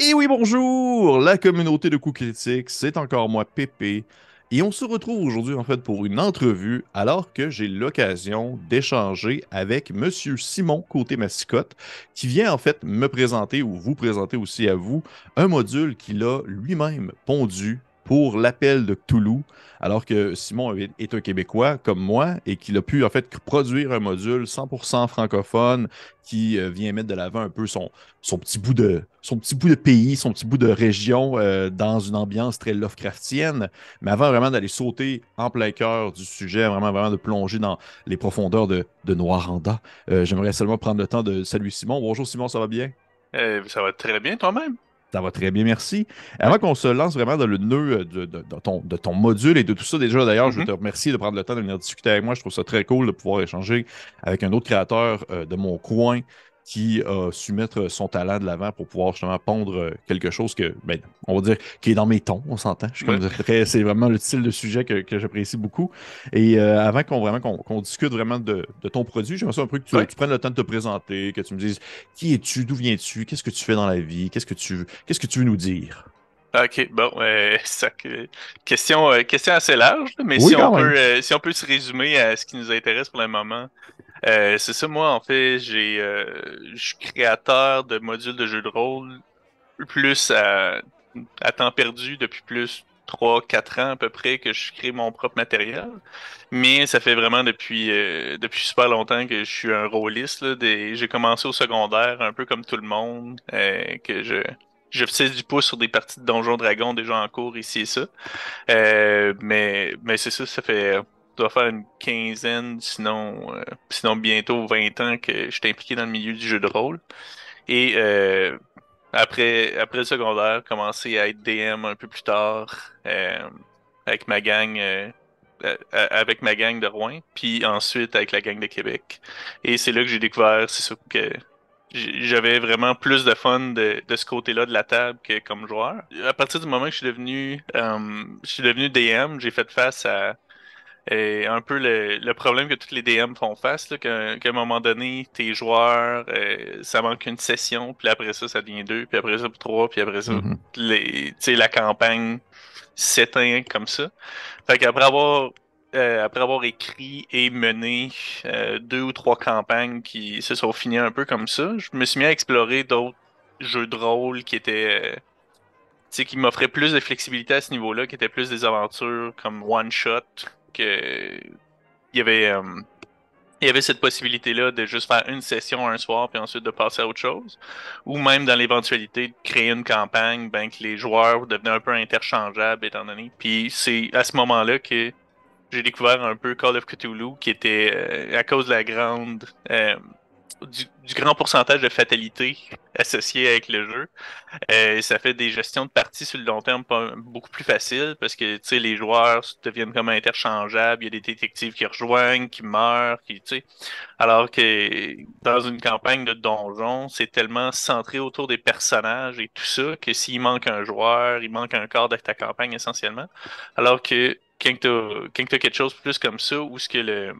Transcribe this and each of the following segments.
Et oui, bonjour, la communauté de coups critiques, c'est encore moi, Pépé. Et on se retrouve aujourd'hui, en fait, pour une entrevue, alors que j'ai l'occasion d'échanger avec Monsieur Simon Côté Massicotte, qui vient, en fait, me présenter, ou vous présenter aussi à vous, un module qu'il a lui-même pondu pour l'appel de Cthulhu, alors que Simon est un Québécois comme moi et qu'il a pu en fait produire un module 100% francophone qui euh, vient mettre de l'avant un peu son, petit bout de, pays, son petit bout de région euh, dans une ambiance très Lovecraftienne. Mais avant vraiment d'aller sauter en plein cœur du sujet, vraiment, vraiment de plonger dans les profondeurs de, Noiranda, euh, j'aimerais seulement prendre le temps de saluer Simon. Bonjour Simon, ça va bien? ça va très bien toi-même? Ça va très bien, merci. Avant qu'on se lance vraiment dans le nœud de, ton, de, ton, module et de tout ça, déjà d'ailleurs, je veux mm-hmm. te remercier de prendre le temps de venir discuter avec moi. Je trouve ça très cool de pouvoir échanger avec un autre créateur euh, de mon coin qui a su mettre son talent de l'avant pour pouvoir justement pondre euh, quelque chose que, ben, on va dire, qui est dans mes tons, on s'entend. C'est vraiment le style de sujet que, j'apprécie beaucoup. Et euh, avant qu'on vraiment qu'on discute vraiment de, ton produit, j'aimerais ça un peu que tu, prennes le temps de te présenter, que tu me dises qui es-tu, d'où viens-tu, qu'est-ce que tu fais dans la vie, qu'est-ce que tu qu'est-ce que tu veux nous dire? Ok, bon, euh, ça, question, question assez large, mais si, on peut, si on peut se résumer à ce qui nous intéresse pour le moment, euh, c'est ça, moi, en fait, j'ai, euh, je suis créateur de modules de jeux de rôle plus à, temps perdu depuis plus 3-4 ans à peu près que je crée mon propre matériel. Mais ça fait vraiment depuis, euh, depuis super longtemps que je suis un rôliste. J'ai commencé au secondaire, un peu comme tout le monde, que je, je faisais du pouce sur des parties de Donjons Dragons déjà en cours ici et ça. mais mais c'est ça, ça fait dois faire une quinzaine, sinon, euh, sinon bientôt 20 ans que je suis impliqué dans le milieu du jeu de rôle. Et euh, après, après le secondaire, commencer à être DM un peu plus tard euh, avec ma gang. avec ma gang de Rouen, puis ensuite avec la gang de Québec. Et c'est là que j'ai découvert, c'est sûr que j'avais vraiment plus de fun de, de ce côté-là de la table que comme joueur. À partir du moment que je suis devenu, je suis devenu DM, j'ai fait face à et un peu le, problème que tous les DM font face, qu'à un moment donné, tes joueurs, euh, ça manque une session, puis après ça, ça devient deux, puis après ça, trois, puis après ça, mm-hmm. la campagne s'éteint comme ça. Fait qu'après avoir euh, après avoir écrit et mené euh, deux ou trois campagnes qui se sont finies un peu comme ça, je me suis mis à explorer d'autres jeux de rôle qui étaient qui m'offraient plus de flexibilité à ce niveau-là, qui étaient plus des aventures comme one shot, que il y avait euh, il y avait cette possibilité-là de juste faire une session un soir puis ensuite de passer à autre chose. Ou même dans l'éventualité de créer une campagne, ben que les joueurs devenaient un peu interchangeables étant donné. Puis c'est à ce moment-là que j'ai découvert un peu Call of Cthulhu qui était euh, à cause de la grande euh, du, grand pourcentage de fatalité associé avec le jeu. Euh, ça fait des gestions de parties sur le long terme beaucoup plus faciles parce que les joueurs deviennent comme interchangeables. Il y a des détectives qui rejoignent, qui meurent, qui, alors que dans une campagne de donjon, c'est tellement centré autour des personnages et tout ça que s'il manque un joueur, il manque un corps de ta campagne essentiellement. Alors que quand tu as, quelque chose plus comme ça, où ce que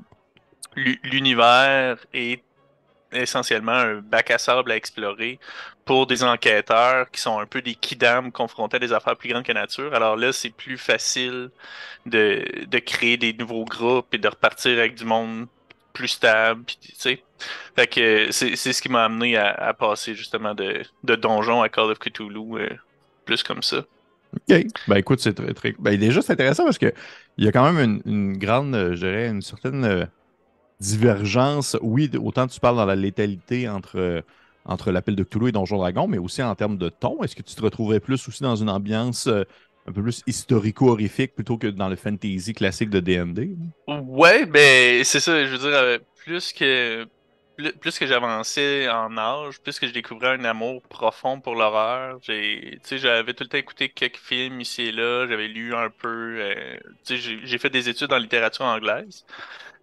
l'univers est essentiellement un bac à sable à explorer pour des enquêteurs qui sont un peu des kidams confrontés à des affaires plus grandes que nature. Alors là, c'est plus facile de, de, créer des nouveaux groupes et de repartir avec du monde plus stable. Fait que c'est ce qui m'a amené à, passer justement de, de donjon à Call of Cthulhu euh, plus comme ça. OK. Ben écoute, c'est très, très. Ben déjà, c'est intéressant parce que il y a quand même une, grande, je dirais, une certaine euh, divergence, oui, autant tu parles dans la létalité entre, entre l'appel de Cthulhu et Donjon Dragon, mais aussi en termes de ton. Est-ce que tu te retrouverais plus aussi dans une ambiance euh, un peu plus historico-horrifique plutôt que dans le fantasy classique de DMD? Ouais, ben c'est ça, je veux dire, euh, plus que plus que j'avançais en âge, plus que je découvrais un amour profond pour l'horreur. J'avais tout le temps écouté quelques films ici et là, j'avais lu un peu, euh, j'ai fait des études en littérature anglaise.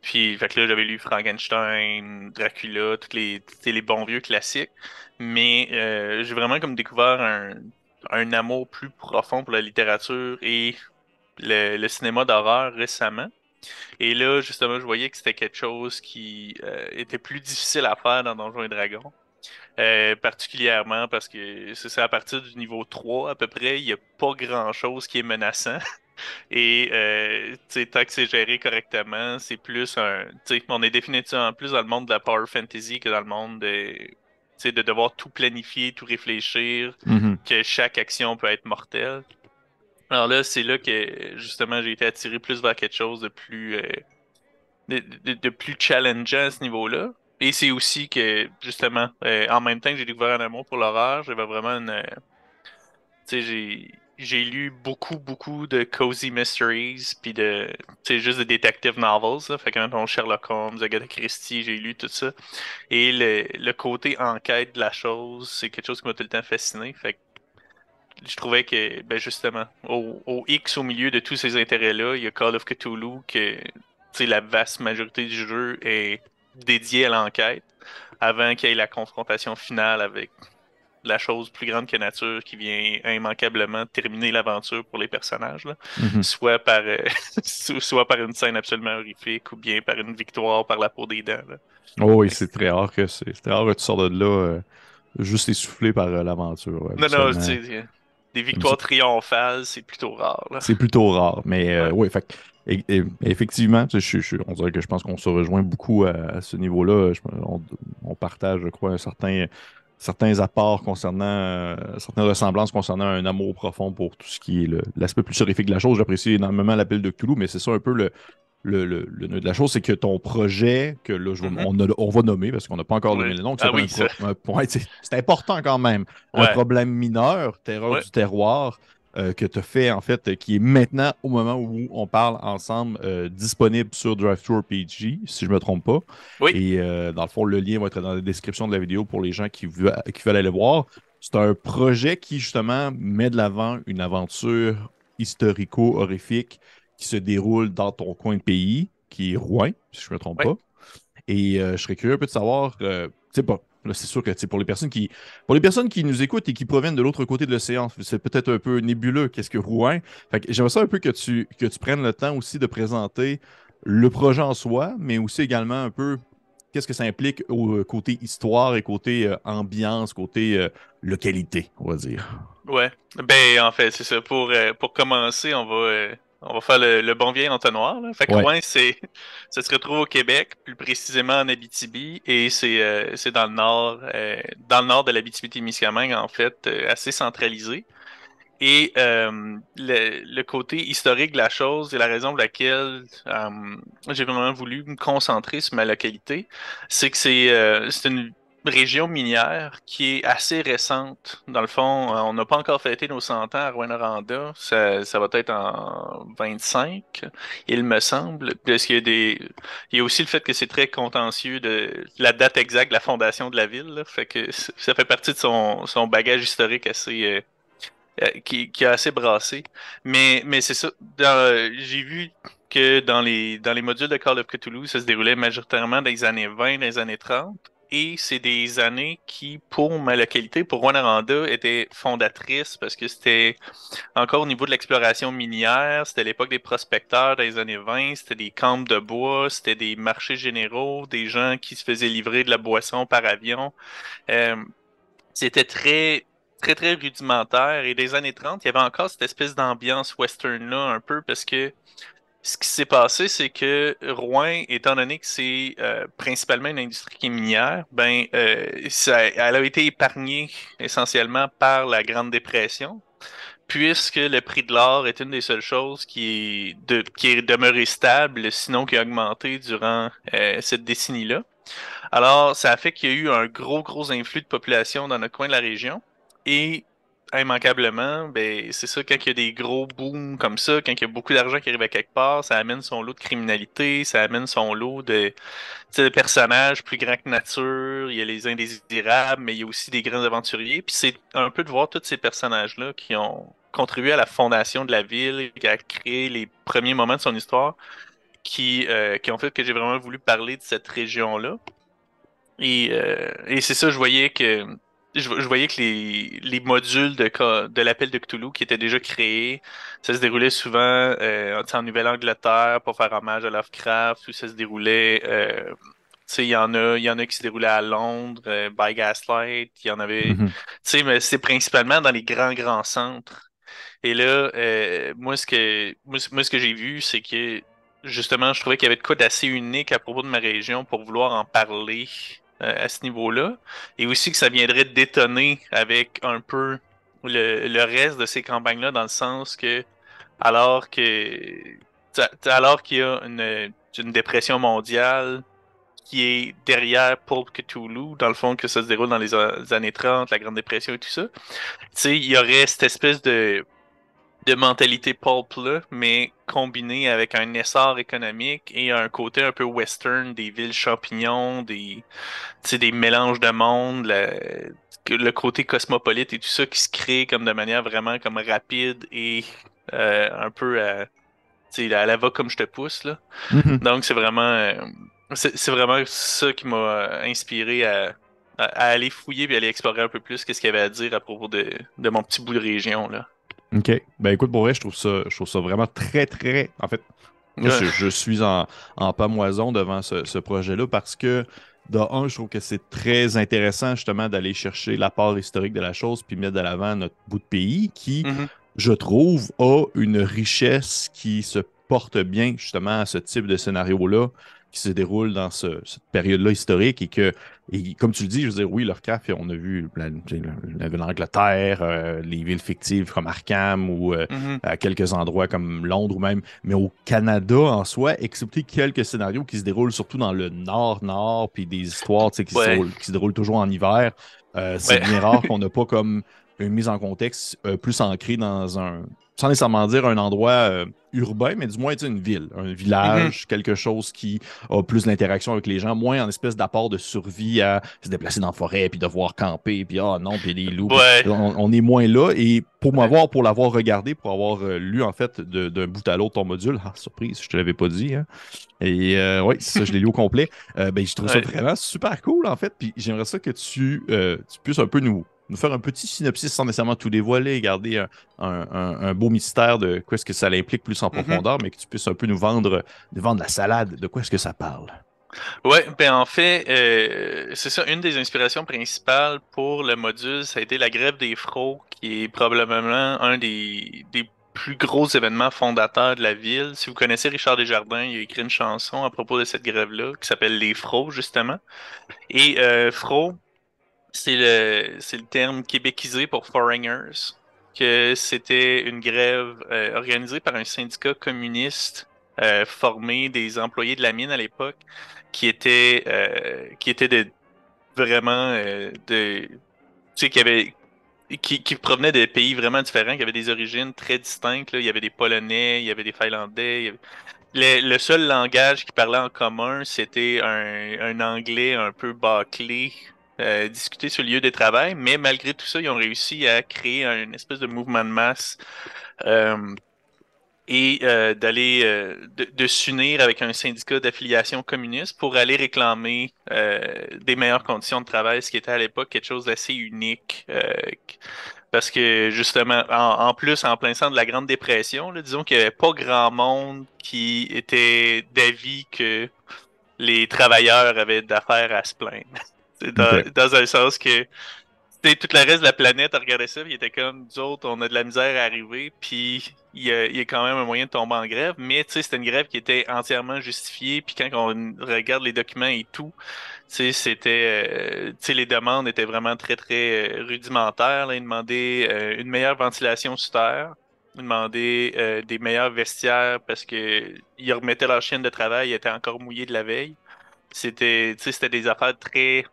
Puis, fait que là, j'avais lu Frankenstein, Dracula, tous les, les bons vieux classiques. Mais euh, j'ai vraiment comme découvert un, un, amour plus profond pour la littérature et le, cinéma d'horreur récemment. Et là, justement, je voyais que c'était quelque chose qui euh, était plus difficile à faire dans Donjons et Dragons. particulièrement parce que c'est à partir du niveau 3 à peu près, il n'y a pas grand chose qui est menaçant. Et euh, tant que c'est géré correctement, c'est plus un. On est définitivement plus dans le monde de la power fantasy que dans le monde de, de devoir tout planifier, tout réfléchir, mm-hmm. que chaque action peut être mortelle. Alors là, c'est là que justement j'ai été attiré plus vers quelque chose de plus. Euh, de, plus challengeant à ce niveau-là. Et c'est aussi que, justement, euh, en même temps que j'ai découvert un amour pour l'horreur, j'avais vraiment une. Euh, tu sais, j'ai j'ai lu beaucoup, beaucoup de cozy mysteries, puis de, tu juste de detective novels. Là. Fait que même Sherlock Holmes, Agatha Christie, j'ai lu tout ça. Et le, le, côté enquête de la chose, c'est quelque chose qui m'a tout le temps fasciné. Fait que je trouvais que, ben justement, au, au X au milieu de tous ces intérêts-là, il y a Call of Cthulhu, que, la vaste majorité du jeu est dédiée à l'enquête, avant qu'il y ait la confrontation finale avec la chose plus grande que nature qui vient immanquablement terminer l'aventure pour les personnages, mhm. soit, par, euh, soit par une scène absolument horrifique ou bien par une victoire par la peau des dents. Oh oui, c'est très rare que c'est très rare que tu sors de là euh, juste essoufflé par euh, l'aventure. non, non, des victoires triomphales, c'est plutôt rare. C'est plutôt rare, mais oui, fait, effectivement, je, on dirait que je pense qu'on se rejoint beaucoup à, ce niveau-là. On, on, partage, je crois, un certain certains apports concernant, euh, certaines ressemblances concernant un amour profond pour tout ce qui est l'aspect plus horrifique de la chose. J'apprécie énormément l'appel de Cthulhu, mais c'est ça un peu le, le, le, nœud de la chose, c'est que ton projet, que là, mm-hmm. on, va nommer parce qu'on n'a pas encore nommé le nom, ah c'est important quand même. Un problème mineur, terreur du terroir, euh, que tu as fait, en fait, qui est maintenant, au moment où on parle ensemble, euh, disponible sur DriveThruRPG, si je ne me trompe pas. Oui. Et euh, dans le fond, le lien va être dans la description de la vidéo pour les gens qui, veulent, qui veulent aller le voir. C'est un projet qui, justement, met de l'avant une aventure historico-horrifique qui se déroule dans ton coin de pays, qui est Rouen, si je ne me trompe pas. Et je serais curieux un peu de savoir, tu sais pas, c'est sûr que pour les personnes qui pour les personnes qui nous écoutent et qui proviennent de l'autre côté de l'océan, c'est peut-être un peu nébuleux qu'est-ce que Rouen. j'aimerais ça un peu que tu que tu prennes le temps aussi de présenter le projet en soi, mais aussi également un peu qu'est-ce que ça implique au euh, côté histoire et côté euh, ambiance, côté euh, localité, on va dire. Ouais. Ben en fait, c'est ça. Pour, pour commencer, on va on va faire le, bon vieil entonnoir. Là. Fait que c'est, ça se retrouve au Québec, plus précisément en Abitibi, et c'est, euh, c'est dans le nord, euh, dans le nord de l'Abitibi-Témiscamingue, en fait, euh, assez centralisé. Et le, le, côté historique de la chose et la raison pour laquelle j'ai vraiment voulu me concentrer sur ma localité, c'est que c'est, c'est une région minière qui est assez récente. Dans le fond, euh, on n'a pas encore fêté nos 100 ans à Rwanda. Ça, ça va être en 25, il me semble. Parce qu'il y a des... Il y a aussi le fait que c'est très contentieux de la date exacte de la fondation de la ville. Fait que ça fait partie de son, son bagage historique assez... Euh, euh, qui, qui a assez brassé. Mais, mais c'est ça. J'ai vu que dans les, dans les modules de Call of Cthulhu, ça se déroulait majoritairement dans les années 20, dans les années 30 et c'est des années qui, pour ma localité, pour Rwanda, étaient fondatrices parce que c'était encore au niveau de l'exploration minière, c'était l'époque des prospecteurs dans les années 20, c'était des camps de bois, c'était des marchés généraux, des gens qui se faisaient livrer de la boisson par avion. Euh, c'était très très très rudimentaire. Et des années 30, il y avait encore cette espèce d'ambiance western là un peu parce que ce qui s'est passé, c'est que Rouen, étant donné que c'est euh, principalement une industrie qui est minière, ben, euh, ça, elle a été épargnée essentiellement par la Grande Dépression, puisque le prix de l'or est une des seules choses qui est, de, qui est demeurée stable, sinon qui a augmenté durant euh, cette décennie-là. Alors, ça a fait qu'il y a eu un gros, gros influx de population dans notre coin de la région. Et immanquablement, ben, c'est ça, quand il y a des gros booms comme ça, quand il y a beaucoup d'argent qui arrive à quelque part, ça amène son lot de criminalité, ça amène son lot de, personnages plus grands que nature, il y a les indésirables, mais il y a aussi des grands aventuriers. Puis c'est un peu de voir tous ces personnages-là qui ont contribué à la fondation de la ville, qui a créé les premiers moments de son histoire, qui, euh, qui ont fait que j'ai vraiment voulu parler de cette région-là. Et, euh, et c'est ça, je voyais que je, voyais que les, les modules de, de l'appel de Cthulhu qui étaient déjà créés, ça se déroulait souvent euh, en Nouvelle-Angleterre pour faire hommage à Lovecraft, ou ça se déroulait euh, il y en a, il y en a qui se déroulaient à Londres, euh, by Gaslight, il y en avait, tu sais, mais c'est principalement dans les grands, grands centres. Et là, euh, moi, ce que, moi, ce que j'ai vu, c'est que, justement, je trouvais qu'il y avait de quoi d'assez unique à propos de ma région pour vouloir en parler à ce niveau-là. Et aussi que ça viendrait détonner avec un peu le, le reste de ces campagnes-là, dans le sens que, alors que, alors qu'il y a une, une dépression mondiale, qui est derrière Pulp Cthulhu, dans le fond, que ça se déroule dans les, années 30, la Grande Dépression et tout ça. Il y aurait cette espèce de, de mentalité pulp-là, mais combinée avec un essor économique et un côté un peu western des villes champignons, des, des mélanges de monde, le, côté cosmopolite et tout ça qui se crée comme de manière vraiment comme rapide et euh, un peu à, à la va comme je te pousse. Là. Mm-hmm. Donc c'est vraiment... Euh, c'est vraiment ça qui m'a euh, inspiré à, aller fouiller et aller explorer un peu plus qu'est-ce qu'il y avait à dire à propos de, mon petit bout de région. là. OK. Ben écoute, pour vrai, je trouve ça, je trouve ça vraiment très, très. En fait, je, suis en, en pamoison devant ce, projet-là parce que, de un, je trouve que c'est très intéressant justement d'aller chercher la part historique de la chose puis mettre de l'avant notre bout de pays qui, mm-hmm. je trouve, a une richesse qui se porte bien justement à ce type de scénario-là qui se déroule dans cette période-là historique et que, et comme tu le dis, je veux dire, oui, Lovecraft, on a vu l'Angleterre, euh, les villes fictives comme Arkham ou euh, mm-hmm. à quelques endroits comme Londres ou même, mais au Canada en soi, excepté quelques scénarios qui se déroulent surtout dans le nord-nord, puis des histoires qui, se déroulent, toujours en hiver. Euh, c'est bien rare qu'on n'a pas comme une mise en contexte plus ancrée dans un, sans nécessairement dire un endroit euh, urbain, mais du moins une ville, un village, mhm. quelque chose qui a plus d'interaction avec les gens, moins en espèce d'apport de survie à se déplacer dans la forêt, puis devoir camper, puis ah non, puis des loups. On, est moins là. Et pour m'avoir, pour l'avoir regardé, pour avoir euh, lu en fait d'un bout à l'autre ton module, ah, surprise, je te l'avais pas dit. Hein. Et euh, oui, ça, je l'ai lu au complet. ben, je trouve ça vraiment super cool en fait. Puis j'aimerais ça que tu, tu puisses un peu nous nous faire un petit synopsis sans nécessairement tout dévoiler, garder un, beau mystère de quoi est-ce que ça implique plus en mhm. profondeur, mais que tu puisses un peu nous vendre, nous vendre la salade, de quoi est-ce que ça parle. Oui, ben en fait, euh, c'est ça, une des inspirations principales pour le module, ça a été la grève des frots, qui est probablement un des, plus gros événements fondateurs de la ville. Si vous connaissez Richard Desjardins, il a écrit une chanson à propos de cette grève-là qui s'appelle Les Frots, justement. Et euh, c'est le, c'est le terme québécisé pour foreigners, que c'était une grève euh, organisée par un syndicat communiste euh, formé des employés de la mine à l'époque, qui était euh, qui était de vraiment de tu sais qui avait qui, qui provenait de pays vraiment différents, qui avaient des origines très distinctes. Là. Il y avait des Polonais, il y avait des Finlandais. Le, seul langage qui parlait en commun, c'était un, un anglais un peu bâclé, euh, discuter sur le lieu de travail, mais malgré tout ça, ils ont réussi à créer un espèce de mouvement de masse euh, et euh, d'aller de, s'unir avec un syndicat d'affiliation communiste pour aller réclamer des meilleures conditions de travail, ce qui était à l'époque quelque chose d'assez unique. parce que justement, en, plus, en plein centre de la Grande Dépression, disons qu'il n'y avait pas grand monde qui était d'avis que les travailleurs avaient d'affaires à se plaindre. Dans, dans, un sens que tout le reste de la planète a regardé ça, il était comme nous autres, on a de la misère à arriver, puis il y, a, quand même un moyen de tomber en grève, mais c'était une grève qui était entièrement justifiée, puis quand on regarde les documents et tout, c'était, euh, les demandes étaient vraiment très très euh, rudimentaires. Là. Ils demandaient euh, une meilleure ventilation sous terre, ils demandaient des meilleurs vestiaires parce que ils remettaient leur chaîne de travail, ils étaient encore mouillés de la veille. C'était, c'était des affaires très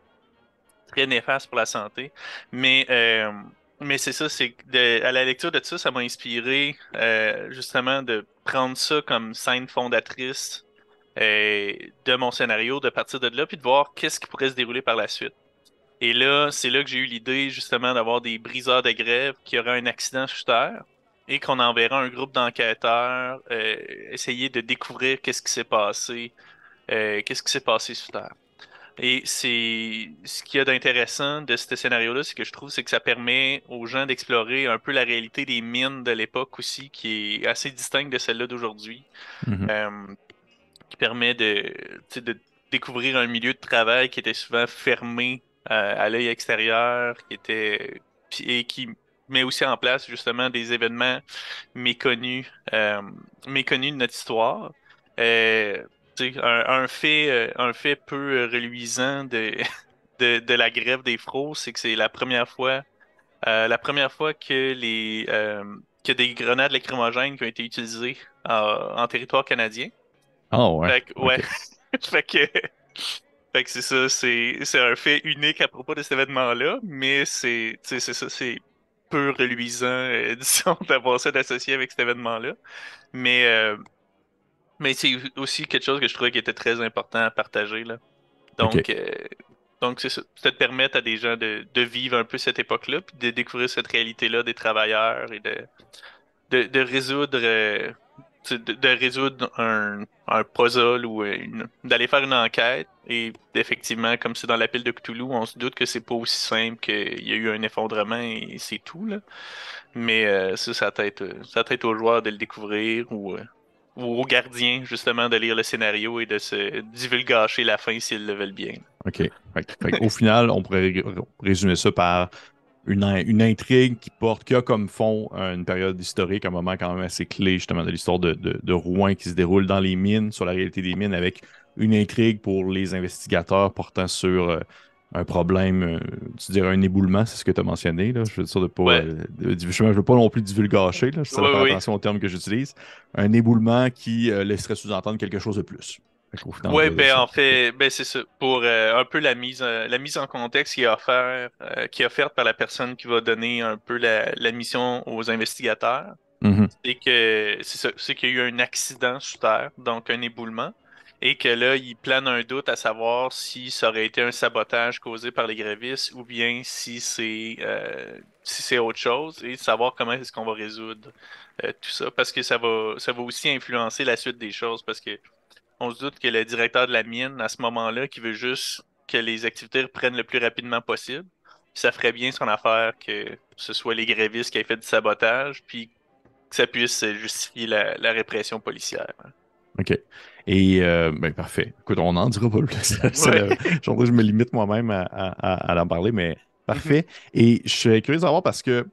très néfaste pour la santé. Mais, euh, mais c'est ça, c'est à la lecture de ça, ça m'a inspiré euh, justement de prendre ça comme scène fondatrice euh, de mon scénario, de partir de là, puis de voir qu'est-ce qui pourrait se dérouler par la suite. Et là, c'est là que j'ai eu l'idée justement d'avoir des briseurs de grève qui auraient un accident sur Terre et qu'on enverra un groupe d'enquêteurs essayer de découvrir qu'est-ce qui s'est passé, qu'est-ce qui s'est passé sur Terre. Et c'est ce qu'il y a d'intéressant de ce scénario-là, c'est que je trouve c'est que ça permet aux gens d'explorer un peu la réalité des mines de l'époque aussi, qui est assez distincte de celle-là d'aujourd'hui. Mm-hmm. Euh, qui permet de, de découvrir un milieu de travail qui était souvent fermé à l'œil extérieur, qui était et qui met aussi en place justement des événements méconnus, méconnus de notre histoire. Un, fait, un fait peu reluisant de, de, la grève des fros, c'est que c'est la première fois la première fois que les que des grenades lacrymogènes qui ont été utilisées en territoire canadien. Oh ouais. Fait que, ouais. fait que, fait que c'est ça, c'est, c'est un fait unique à propos de cet événement-là, mais c'est, c'est ça, c'est peu reluisant, euh, disons, d'avoir ça d'associer avec cet événement-là. Mais, euh, mais c'est aussi quelque chose que je trouvais qui était très important à partager, là. Donc, euh, donc c'est ça. Peut-être permettre à des gens de, de vivre un peu cette époque-là, puis de découvrir cette réalité-là des travailleurs et de, de, de résoudre de, résoudre un, un, puzzle ou d'aller faire une enquête. Et effectivement, comme c'est dans la pile de Cthulhu, on se doute que c'est pas aussi simple qu'il y a eu un effondrement et c'est tout. Là. Mais euh, ça, ça va être, ça être aux joueurs de le découvrir ou, euh, ou aux gardiens, justement, de lire le scénario et de se divulgacher la fin s'ils le veulent bien. OK. Au final, on pourrait résumer ça par une, intrigue qui porte, qui a comme fond euh, une période historique, un moment quand même assez clé justement de l'histoire de, de, Rouen qui se déroule dans les mines, sur la réalité des mines, avec une intrigue pour les investigateurs portant sur euh, un problème, euh, tu dirais un éboulement, c'est ce que tu as mentionné. Là. Je veux dire de pas. je ne veux pas non plus divulgacher, là, je faire attention aux termes que j'utilise. Un éboulement qui laisserait sous-entendre quelque chose de plus. Oui, ben en fait, ben c'est ça. Pour euh, un peu la mise, euh, la mise en contexte qui est, offert, euh, qui est offerte par la personne qui va donner un peu la, mission aux investigateurs, mm-hmm. c'est que c'est qu'il y a eu un accident sous terre, donc un éboulement, et que là, il plane un doute à savoir si ça aurait été un sabotage causé par les grévistes ou bien si c'est c'est autre chose, et savoir comment est-ce qu'on va résoudre tout ça, parce que ça va ça va aussi influencer la suite des choses, parce que on se doute que le directeur de la mine, à ce moment-là, qui veut juste que les activités reprennent le plus rapidement possible, ça ferait bien son affaire que ce soit les grévistes qui aient fait du sabotage, puis que ça puisse justifier la, répression policière. OK. Et euh, ben, parfait. Écoute, on n'en dira pas plus. je me limite moi-même à, à, en parler, mais parfait. Et je suis curieux de savoir parce que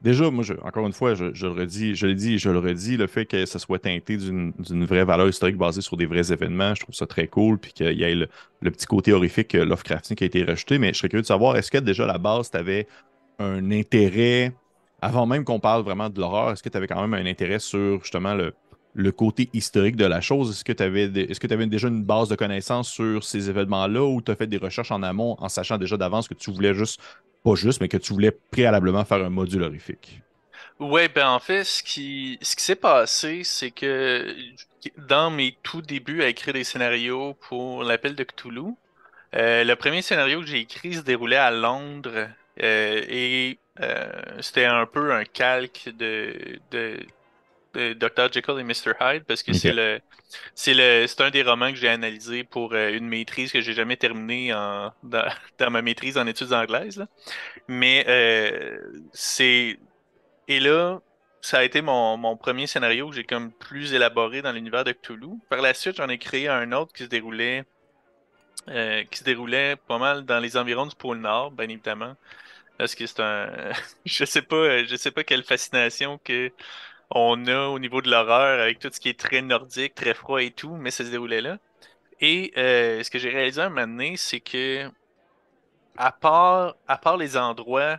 Déjà, moi, encore une fois, je, le redis, je et je le redis, le fait que ça soit teinté d'une vraie valeur historique basée sur des vrais événements, je trouve ça très cool, puis qu'il y ait le, petit côté horrifique euh, Lovecraftien qui a été rejeté. Mais je serais curieux de savoir, est-ce que déjà à la base, tu avais un intérêt, avant même qu'on parle vraiment de l'horreur, est-ce que tu avais quand même un intérêt sur justement le, le côté historique de la chose? Est-ce que tu avais, est-ce que avais déjà une base de connaissances sur ces événements-là ou tu as fait des recherches en amont en sachant déjà d'avance que tu voulais juste pas juste, mais que tu voulais préalablement faire un module horrifique? Oui, ben en fait, ce qui, ce qui s'est passé, c'est que dans mes tout débuts à écrire des scénarios pour l'appel de Cthulhu, euh, le premier scénario que j'ai écrit se déroulait à Londres euh, et euh, c'était un peu un calque de, de, Dr. Jekyll et Mr. Hyde parce que c'est le c'est le c'est un des romans que j'ai analysé pour euh, une maîtrise que j'ai jamais terminée en dans, ma maîtrise en études anglaises mais euh, c'est et là ça a été mon, mon premier scénario que j'ai comme plus élaboré dans l'univers de Cthulhu par la suite j'en ai créé un autre qui se déroulait euh, qui se déroulait pas mal dans les environs du pôle Nord bien évidemment parce que c'est un je sais pas je sais pas quelle fascination que on a au niveau de l'horreur avec tout ce qui est très nordique, très froid et tout, mais ça se déroulait là. Et euh, ce que j'ai réalisé un moment donné, c'est que à part, à les endroits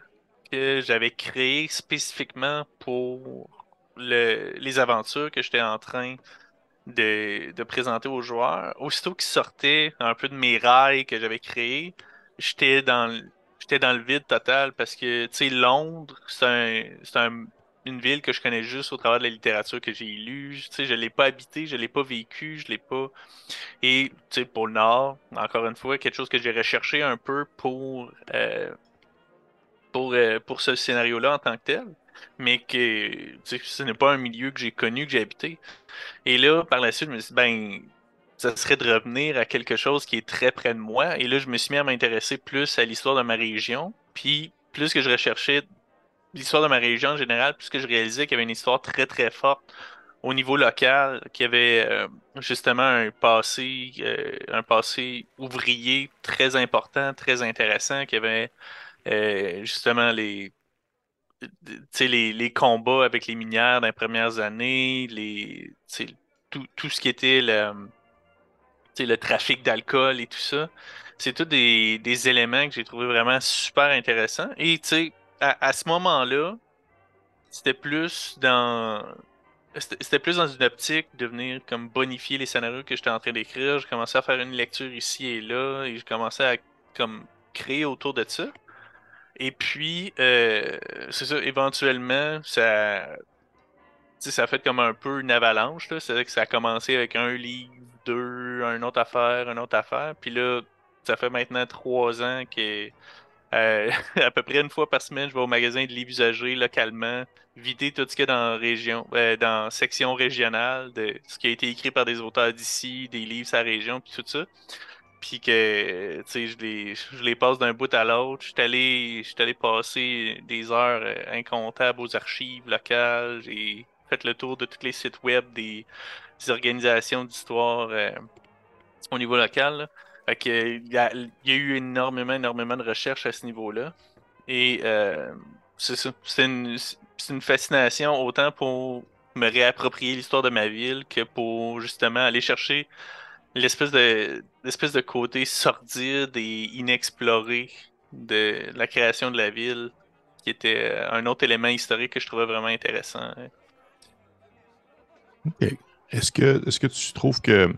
que j'avais créés spécifiquement pour les aventures que j'étais en train de, présenter aux joueurs, aussitôt qu'ils sortaient un peu de mes rails que j'avais créés, j'étais dans, j'étais dans le vide total parce que, tu sais, Londres, c'est un, un une ville que je connais juste au travers de la littérature que j'ai lue. Tu sais, je l'ai pas habité, je l'ai pas vécu, je l'ai pas. Et tu sais, pour le Nord, encore une fois, quelque chose que j'ai recherché un peu pour euh, pour euh, pour ce scénario-là en tant que tel, mais que ce n'est pas un milieu que j'ai connu, que j'ai habité. Et là, par la suite, je me suis dit, ben ça serait de revenir à quelque chose qui est très près de moi. Et là, je me suis mis à m'intéresser plus à l'histoire de ma région. Puis, plus que je recherchais l'histoire de ma région en général, puisque je réalisais qu'il y avait une histoire très très forte au niveau local, qui avait euh, justement un passé, euh, un passé ouvrier très important, très intéressant, qui avait euh, justement les, les, les combats avec les minières dans les premières années, les, tout, tout ce qui était le, le trafic d'alcool et tout ça. C'est tous des, des, éléments que j'ai trouvé vraiment super intéressants. Et à, ce moment-là, c'était plus dans c'était plus dans une optique de venir comme bonifier les scénarios que j'étais en train d'écrire. J'ai commencé à faire une lecture ici et là et j'ai commencé à comme créer autour de ça. Et puis, euh, c'est ça, éventuellement, ça, ça a fait comme un peu une avalanche. C'est-à-dire que ça a commencé avec un livre, deux, une autre affaire, une autre affaire. Puis là, ça fait maintenant trois ans que euh, à peu près une fois par semaine, je vais au magasin de livres usagés localement, vider tout ce qu'il y a dans région, euh, section régionale, de ce qui a été écrit par des auteurs d'ici, des livres sa région, puis tout ça. Puis que, tu sais, je les, passe d'un bout à l'autre. Je suis allé, allé passer des heures euh, incomptables aux archives locales. J'ai fait le tour de tous les sites web des, organisations d'histoire au niveau local il, y a, eu énormément, énormément de recherches à ce niveau-là. Et euh, c'est. C'est une, fascination autant pour me réapproprier l'histoire de ma ville que pour justement aller chercher l'espèce de l'espèce de côté sordide et inexploré de la création de la ville, qui était un autre élément historique que je trouvais vraiment intéressant. Est-ce que, est-ce que tu trouves que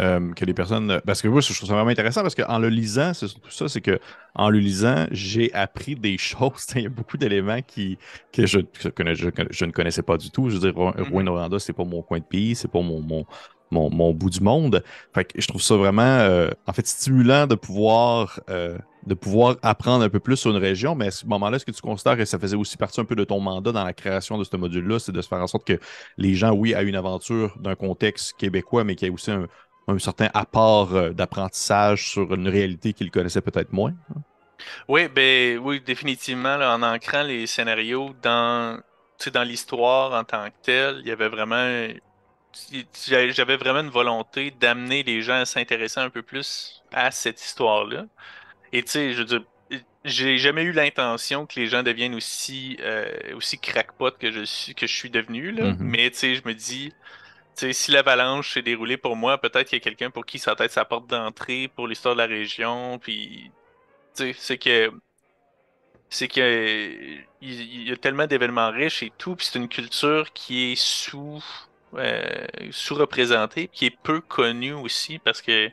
euh, que les personnes. Parce que moi, je trouve ça vraiment intéressant parce qu'en le lisant, c'est surtout ça, c'est que en le lisant, j'ai appris des choses. Il y a beaucoup d'éléments qui, que je, je, ne connaissais pas du tout. Je veux dire, mm-hmm. Rouen Noranda, c'est pas mon coin de pays, c'est pas mon, mon, mon, bout du monde. Fait que je trouve ça vraiment euh, en fait stimulant de pouvoir euh, de pouvoir apprendre un peu plus sur une région, mais à ce moment-là, est-ce que tu considères que ça faisait aussi partie un peu de ton mandat dans la création de ce module-là, c'est de se faire en sorte que les gens, oui, aient une aventure d'un contexte québécois, mais qu'il y ait aussi un, un certain apport euh, d'apprentissage sur une réalité qu'ils connaissaient peut-être moins. Hein? Oui, ben oui, définitivement, en ancrant les scénarios dans, dans l'histoire en tant que telle, il y avait vraiment j'avais vraiment une volonté d'amener les gens à s'intéresser un peu plus à cette histoire-là. Et tu sais, je veux dire, j'ai jamais eu l'intention que les gens deviennent aussi euh, aussi crackpot que je suis que je suis devenu là. Mm-hmm. Mais tu sais, je me dis, si l'avalanche s'est déroulée pour moi, peut-être qu'il y a quelqu'un pour qui ça va être sa porte d'entrée pour l'histoire de la région. Puis, c'est que. C'est que. Il y a tellement d'événements riches et tout, puis c'est une culture qui est sous. Euh, sous-représentée, qui est peu connue aussi, parce que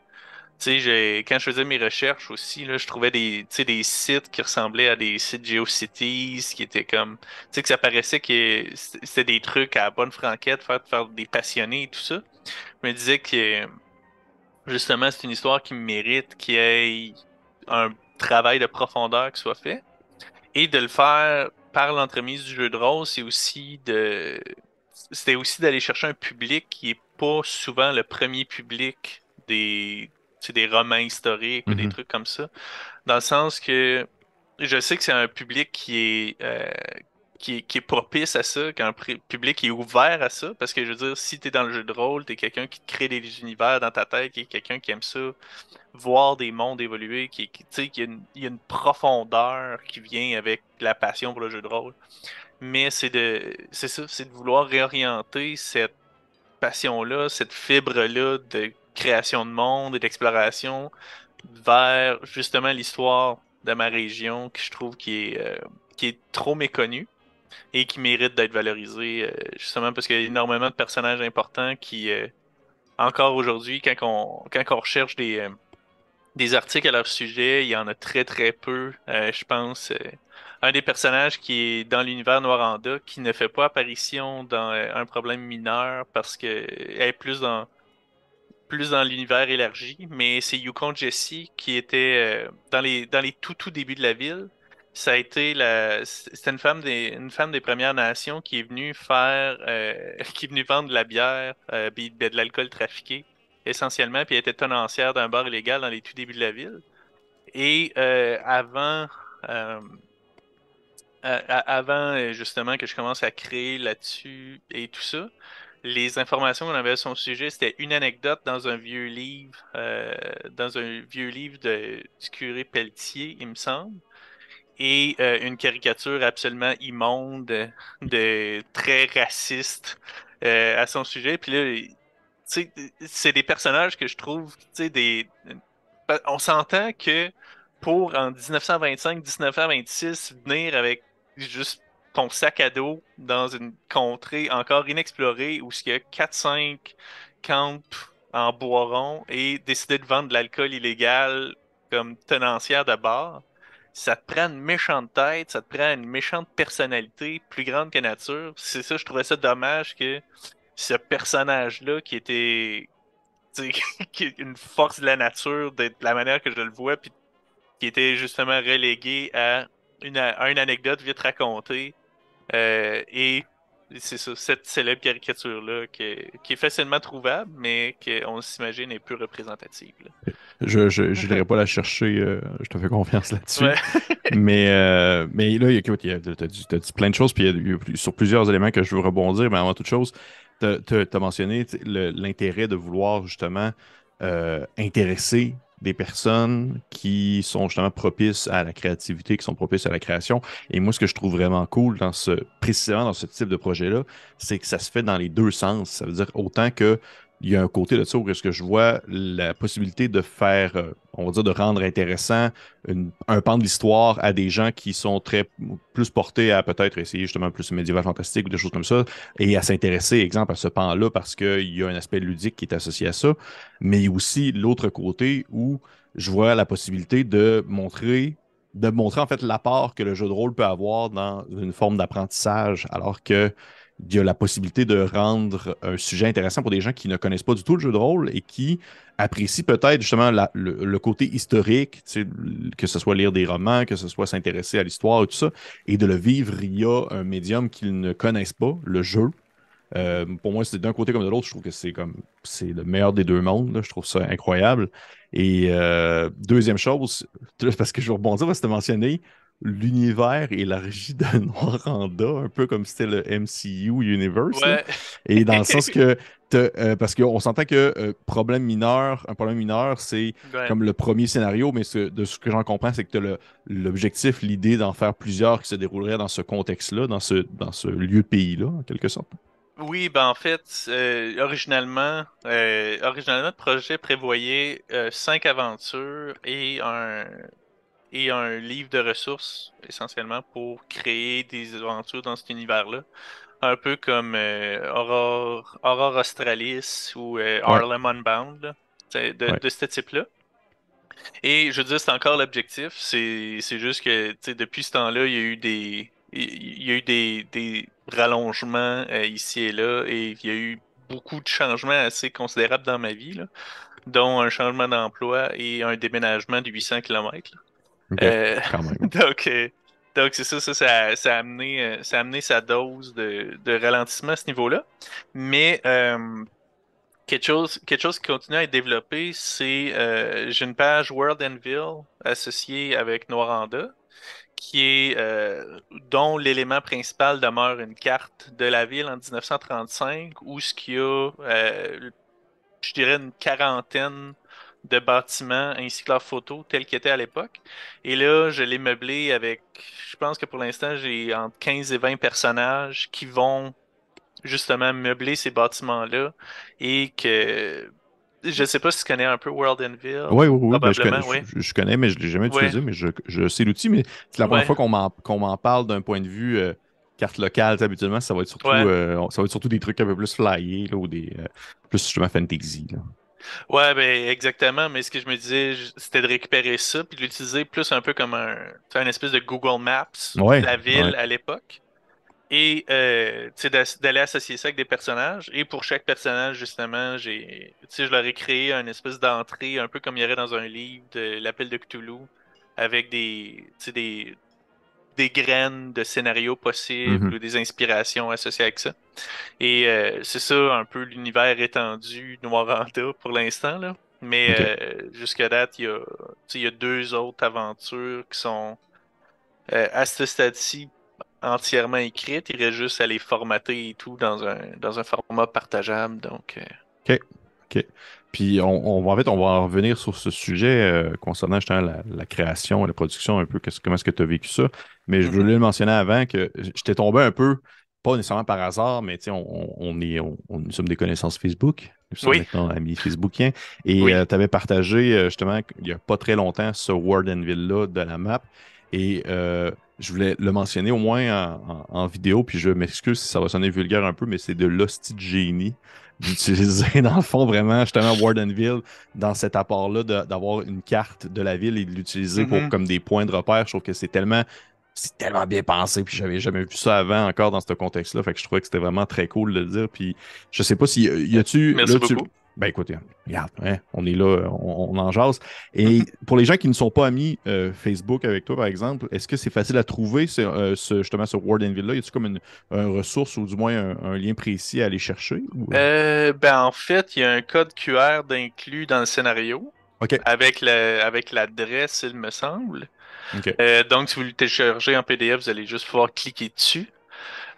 sais, quand je faisais mes recherches aussi, là, je trouvais des, des sites qui ressemblaient à des sites GeoCities, qui étaient comme, tu sais, que ça paraissait que c'était des trucs à bonne franquette, faire, faire des passionnés et tout ça. Je me disais que, justement, c'est une histoire qui mérite qu'il y ait un travail de profondeur qui soit fait. Et de le faire par l'entremise du jeu de rôle, c'est aussi de, c'était aussi d'aller chercher un public qui est pas souvent le premier public des, des romans historiques ou des mhm. trucs comme ça. Dans le sens que je sais que c'est un public qui est, euh, qui est, qui, est, propice à ça, qu'un public qui est ouvert à ça. Parce que je veux dire, si tu es dans le jeu de rôle, tu es quelqu'un qui crée des univers dans ta tête, qui est quelqu'un qui aime ça, voir des mondes évoluer, qui, qui tu sais, qu'il y, a une profondeur qui vient avec la passion pour le jeu de rôle. Mais c'est de c'est ça, c'est de vouloir réorienter cette passion-là, cette fibre-là de création de monde et d'exploration vers justement l'histoire de ma région que je trouve qui est, euh, qui est trop méconnue et qui mérite d'être valorisée euh, justement parce qu'il y a énormément de personnages importants qui euh, encore aujourd'hui quand on quand on recherche des des articles à leur sujet, il y en a très très peu. je pense un des personnages qui est dans l'univers Noiranda qui ne fait pas apparition dans un problème mineur parce que elle est plus dans plus dans l'univers élargi, mais c'est Yukon Jessie qui était euh, dans les dans les tout tout débuts de la ville. Ça a été la c'était une femme des une femme des Premières Nations qui est venue faire euh, qui est venue vendre de la bière, euh, de l'alcool trafiqué essentiellement, puis elle était tenancière d'un bar illégal dans les tout débuts de la ville. Et avant avant justement que je commence à créer là-dessus et tout ça, les informations qu'on avait à son sujet, c'était une anecdote dans un vieux livre, euh, dans un vieux livre de, du curé Pelletier, il me semble, et euh, une caricature absolument immonde, de très raciste à son sujet. Puis là, c'est des personnages que je trouve, des. On s'entend que pour en 1925-1926 venir avec juste ton sac à dos dans une contrée encore inexplorée où il y a 4-5 camps en boiron et décider de vendre de l'alcool illégal comme tenancière de bar, ça te prend une méchante tête, ça te prend une méchante personnalité plus grande que nature. C'est ça, je trouvais ça dommage que ce personnage-là qui était une force de la nature, de la manière que je le vois, puis qui était justement relégué à une, à une anecdote vite racontée euh, et c'est ça, cette célèbre caricature-là qui, est facilement trouvable, mais qu'on s'imagine est peu représentative. Je Je n'irai pas la chercher, euh, je te fais confiance là-dessus. mais, euh, mais là, tu as, dit plein de choses, puis il y a, sur plusieurs éléments que je veux rebondir, mais avant toute chose, tu as, mentionné l'intérêt de vouloir justement intéresser des personnes qui sont justement propices à la créativité, qui sont propices à la création. Et moi, ce que je trouve vraiment cool dans ce, précisément dans ce type de projet-là, c'est que ça se fait dans les deux sens. Ça veut dire autant que il y a un côté de ça où est-ce que je vois la possibilité de faire, euh, on va dire, de rendre intéressant un pan de l'histoire à des gens qui sont très plus portés à peut-être essayer justement plus médiéval fantastique ou des choses comme ça, et à s'intéresser, exemple, à ce pan-là parce qu'il y a un aspect ludique qui est associé à ça, mais aussi l'autre côté où je vois la possibilité de montrer de montrer en fait l'apport que le jeu de rôle peut avoir dans une forme d'apprentissage, alors que il y a la possibilité de rendre un sujet intéressant pour des gens qui ne connaissent pas du tout le jeu de rôle et qui apprécient peut-être justement le, côté historique, que ce soit lire des romans, que ce soit s'intéresser à l'histoire et tout ça, et de le vivre il y a un médium qu'ils ne connaissent pas, le jeu. Euh, pour moi, c'est d'un côté comme de l'autre. Je trouve que c'est comme c'est le meilleur des deux mondes. Je trouve ça incroyable. Et euh, deuxième chose, parce que je vais rebondir parce que tu mentionné l'univers élargi de Noiranda, un peu comme c'était le MCU Universe. Et dans le sens que, euh, parce qu'on s'entend que euh, problème mineur, un problème mineur, c'est comme le premier scénario, mais de ce que j'en comprends, c'est que tu as l'objectif, l'idée d'en faire plusieurs qui se dérouleraient dans ce contexte-là, dans ce, dans ce lieu-pays-là, en quelque sorte. Oui, ben en fait, euh, originalement, originalement, le projet prévoyait cinq aventures et un, et un livre de ressources essentiellement pour créer des aventures dans cet univers-là. Un peu comme euh, Aurore, Australis ou euh, Harlem Unbound, de, de, ce type-là. Et je veux dire, c'est encore l'objectif. C'est juste que depuis ce temps-là, il y a eu des. Il y a eu des, des rallongements euh, ici et là, et il y a eu beaucoup de changements assez considérables dans ma vie, là, dont un changement d'emploi et un déménagement de 800 km. Euh, donc, euh, donc c'est ça, ça, ça, a amené, euh, ça a amené sa dose de, de ralentissement à ce niveau-là. Mais quelque, chose, quelque chose qui continue à être développé, c'est j'ai une page World Anvil associée avec Noiranda, qui est dont l'élément principal demeure une carte de la ville en 1935, où ce qu'il y a, je dirais, une quarantaine de bâtiments ainsi que leurs photos telles qu'elles étaient à l'époque. Et là, je l'ai meublé avec, je pense que pour l'instant, j'ai entre 15 et 20 personnages qui vont justement meubler ces bâtiments-là et que je sais pas si tu connais un peu World Enville. Oui, oui, oui. Ben, je, connais, Je, connais, mais je ne l'ai jamais utilisé, mais je, je sais l'outil. Mais c'est la première fois qu'on m'en parle d'un point de vue euh, carte locale. Habituellement, ça va, être surtout, euh, ça va être surtout des trucs un peu plus flyés là, ou des euh, plus justement fantasy. Là. Ouais, ben exactement, mais ce que je me disais, c'était de récupérer ça puis de l'utiliser plus un peu comme un, une espèce de Google Maps de la ville à l'époque. Et euh, d'aller associer ça avec des personnages. Et pour chaque personnage, justement, j'ai je leur ai créé une espèce d'entrée, un peu comme il y aurait dans un livre de l'appel de Cthulhu, avec des, des, des graines de scénarios possibles mhm. ou des inspirations associées avec ça. Et euh, c'est ça un peu l'univers étendu Noiranda pour l'instant. là. Mais euh, jusqu'à date, il y, a, il y a deux autres aventures qui sont euh, à ce stade-ci entièrement écrites. Il reste juste à les formater et tout dans un, dans un format partageable. Donc, OK. OK. Puis on, va en fait, on va en revenir sur ce sujet euh, concernant justement la, création et la production, un peu comment est-ce que tu as vécu ça. Mais je mm-hmm. voulais le mentionner avant que j'étais tombé un peu, pas nécessairement par hasard, mais on, on, est, on, nous sommes des connaissances Facebook. Nous sommes maintenant amis Facebookiens. Et euh, tu avais partagé euh, justement il n'y a pas très longtemps ce Wardenville-là de la map. Et je voulais le mentionner au moins en, vidéo, puis je m'excuse si ça va sonner vulgaire un peu, mais c'est de l'hostie de génie d'utiliser, dans le fond, vraiment, justement, Wardenville, dans cet apport-là, d'avoir une carte de la ville et de l'utiliser pour, mm-hmm. comme des points de repère. Je trouve que c'est tellement c'est tellement bien pensé, puis j'avais jamais vu ça avant encore dans ce contexte-là. Fait que je trouvais que c'était vraiment très cool de le dire. Puis je sais pas si y a-tu. Merci beaucoup. Ben écoutez, regarde, hein, on est là, on, en jase. Et pour les gens qui ne sont pas amis euh, Facebook avec toi, par exemple, est-ce que c'est facile à trouver euh, ce, justement ce Wardenville-là? Y a-t-il comme une, ressource ou du moins un, lien précis à aller chercher? Euh, ben en fait, il y a un code QR d'inclus dans le scénario. Avec, avec l'adresse, il me semble. donc, si vous le téléchargez en PDF, vous allez juste pouvoir cliquer dessus.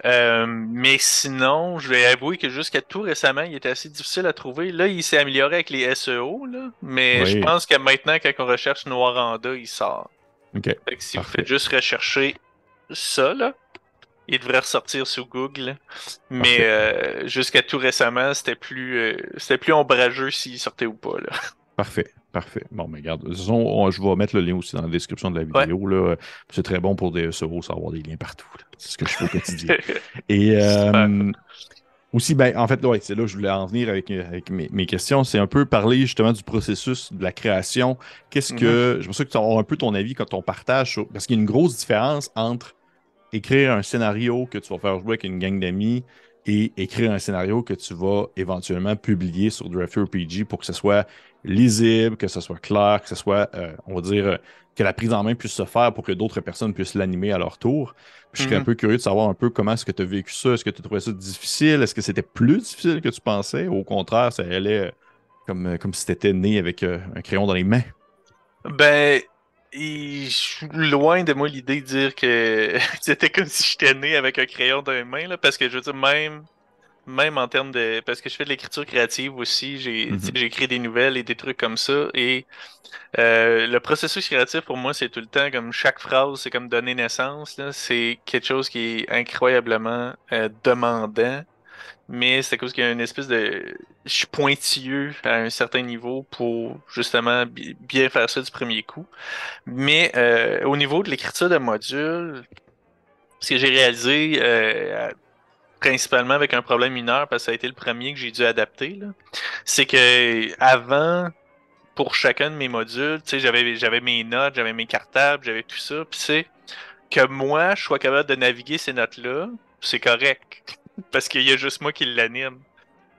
Euh, mais sinon, je vais avouer que jusqu'à tout récemment, il était assez difficile à trouver. Là, il s'est amélioré avec les SEO, là, mais je pense que maintenant, quand on recherche Noiranda, il sort. Ok. si vous faites juste rechercher ça, là, il devrait ressortir sur Google. Mais euh, jusqu'à tout récemment, c'était plus, euh, c'était plus ombrageux s'il sortait ou pas. Là. Parfait. Parfait. Bon, mais regarde, je vais mettre le lien aussi dans la description de la vidéo. C'est très bon pour des SEO, savoir des liens partout. C'est ce que je fais au quotidien. Et euh, aussi, ben, en fait, c'est là que je voulais en venir avec, mes, questions. C'est un peu parler justement du processus de la création. Qu'est-ce que. Mm-hmm. Je pense que tu as un peu ton avis quand on partage. parce qu'il y a une grosse différence entre écrire un scénario que tu vas faire jouer avec une gang d'amis et écrire un scénario que tu vas éventuellement publier sur RPG pour que ce soit lisible, que ce soit clair, que ce soit, euh, on va dire, euh, que la prise en main puisse se faire pour que d'autres personnes puissent l'animer à leur tour. je serais un mhm. peu curieux de savoir un peu comment est-ce que tu as vécu ça. Est-ce que tu trouvais ça difficile? Est-ce que c'était plus difficile que tu pensais? Ou au contraire, ça allait euh, comme, comme si tu étais né avec un crayon dans les mains? Ben, je suis loin de moi l'idée de dire que c'était comme si j'étais né avec un crayon dans les mains, là, parce que je veux dire, même même en termes de. Parce que je fais de l'écriture créative aussi, j'ai écrit des nouvelles et des trucs comme ça. Et euh, le processus créatif pour moi, c'est tout le temps comme chaque phrase, c'est comme donner naissance. C'est quelque chose qui est incroyablement euh, demandant. Mais c'est cause qu'il y a une espèce de. Je suis pointilleux à un certain niveau pour justement bien faire ça du premier coup. Mais euh, au niveau de l'écriture de modules, ce que j'ai réalisé principalement avec un problème mineur, parce que ça a été le premier que j'ai dû adapter, c'est que avant, pour chacun de mes modules, j'avais, j'avais mes notes, j'avais mes cartables, j'avais tout ça, puis c'est que moi, je sois capable de naviguer ces notes-là, c'est correct, parce qu'il y a juste moi qui l'anime.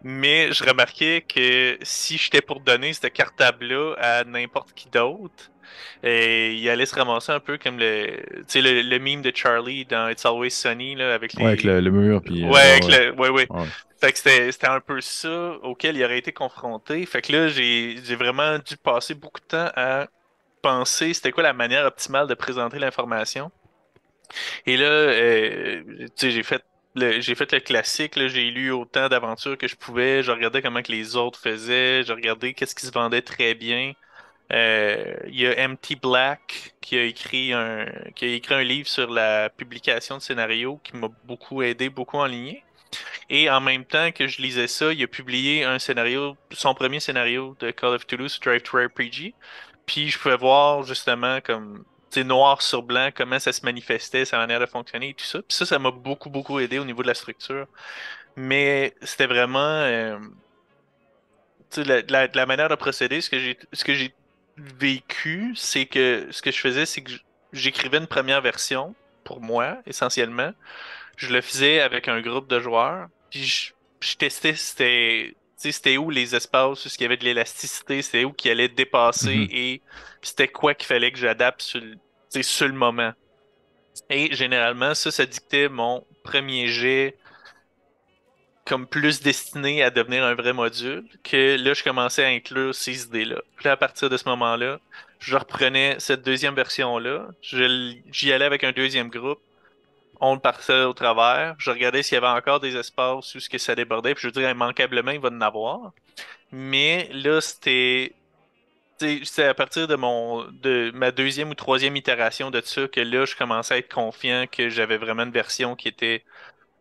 Mais je remarquais que si j'étais pour donner cette cartable-là à n'importe qui d'autre, et il allait se ramasser un peu comme le, le, le meme de Charlie dans It's Always Sunny là, avec les... Ouais, avec le, mur. Puis, euh, ouais, avec Le... ouais, ouais. Fait que c'était un peu ça auquel il aurait été confronté. Fait que là, j'ai vraiment dû passer beaucoup de temps à penser c'était quoi la manière optimale de présenter l'information. Et là, euh, j'ai fait j'ai fait le classique, j'ai lu autant d'aventures que je pouvais, je regardais comment que les autres faisaient, je regardais qu'est-ce qui se vendait très bien. Euh, il y a MT Black qui a écrit un qui a écrit un livre sur la publication de scénarios qui m'a beaucoup aidé, beaucoup en ligne. Et en même temps que je lisais ça, il a publié un scénario, son premier scénario de Call of Toulouse, Drive to RPG. Puis je pouvais voir justement comme noir sur blanc comment ça se manifestait, sa manière de fonctionner et tout ça. Puis ça, ça m'a beaucoup, beaucoup aidé au niveau de la structure. Mais c'était vraiment euh, la, la, manière de procéder, ce que j'ai vécu, c'est que ce que je faisais, c'est que j'écrivais une première version pour moi, essentiellement. Je le faisais avec un groupe de joueurs, puis je, testais c'était c'était où les espaces, où il y avait de l'élasticité, c'était où qui allait dépasser mm-hmm. et c'était quoi qu'il fallait que j'adapte sur, sur le moment. Et généralement, ça, ça dictait mon premier jet comme plus destiné à devenir un vrai module, que là, je commençais à inclure ces idées-là. Puis à partir de ce moment-là, je reprenais cette deuxième version-là, j'y allais avec un deuxième groupe, on le passait au travers. Je regardais s'il y avait encore des espaces où ce que ça débordait. Puis je veux dire, immanquablement, il va en avoir. Mais là, c'était. C'est à partir de mon de ma deuxième ou troisième itération de ça que là, je commençais à être confiant que j'avais vraiment une version qui était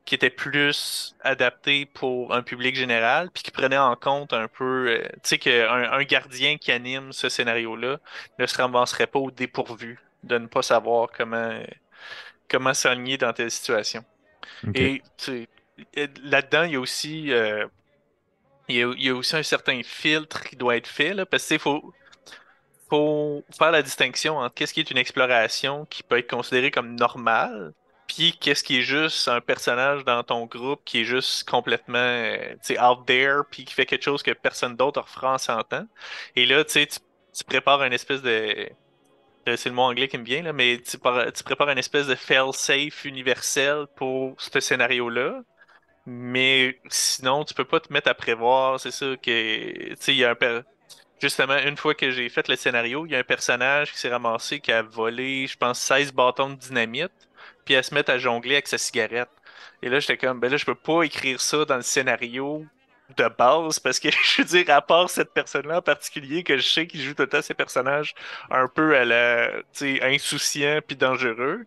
qui était plus adaptée pour un public général, puis qui prenait en compte un peu, euh, tu sais, qu'un un gardien qui anime ce scénario-là ne se ramasserait pas au dépourvu de ne pas savoir comment comment s'aligner dans telle situation. Et là-dedans, il y a aussi euh, il, y a, aussi un certain filtre qui doit être fait là, parce qu'il faut faut faire la distinction entre qu'est-ce qui est une exploration qui peut être considérée comme normale, puis qu'est-ce qui est juste un personnage dans ton groupe qui est juste complètement euh, out there, puis qui fait quelque chose que personne d'autre en 100 ans. Et là, tu, tu prépares une espèce de c'est le mot anglais qui me vient, là, mais tu, prépares une espèce de fail-safe universel pour ce scénario-là. Mais sinon, tu peux pas te mettre à prévoir. C'est ça que. Tu sais, il y a un. Justement, une fois que j'ai fait le scénario, il y a un personnage qui s'est ramassé qui a volé, je pense, 16 bâtons de dynamite, puis à se mettre à jongler avec sa cigarette. Et là, j'étais comme, ben là, je peux pas écrire ça dans le scénario de base parce que je veux dire à part cette personne-là en particulier que je sais qu'il joue tout le temps ces personnages un peu à la insouciant puis dangereux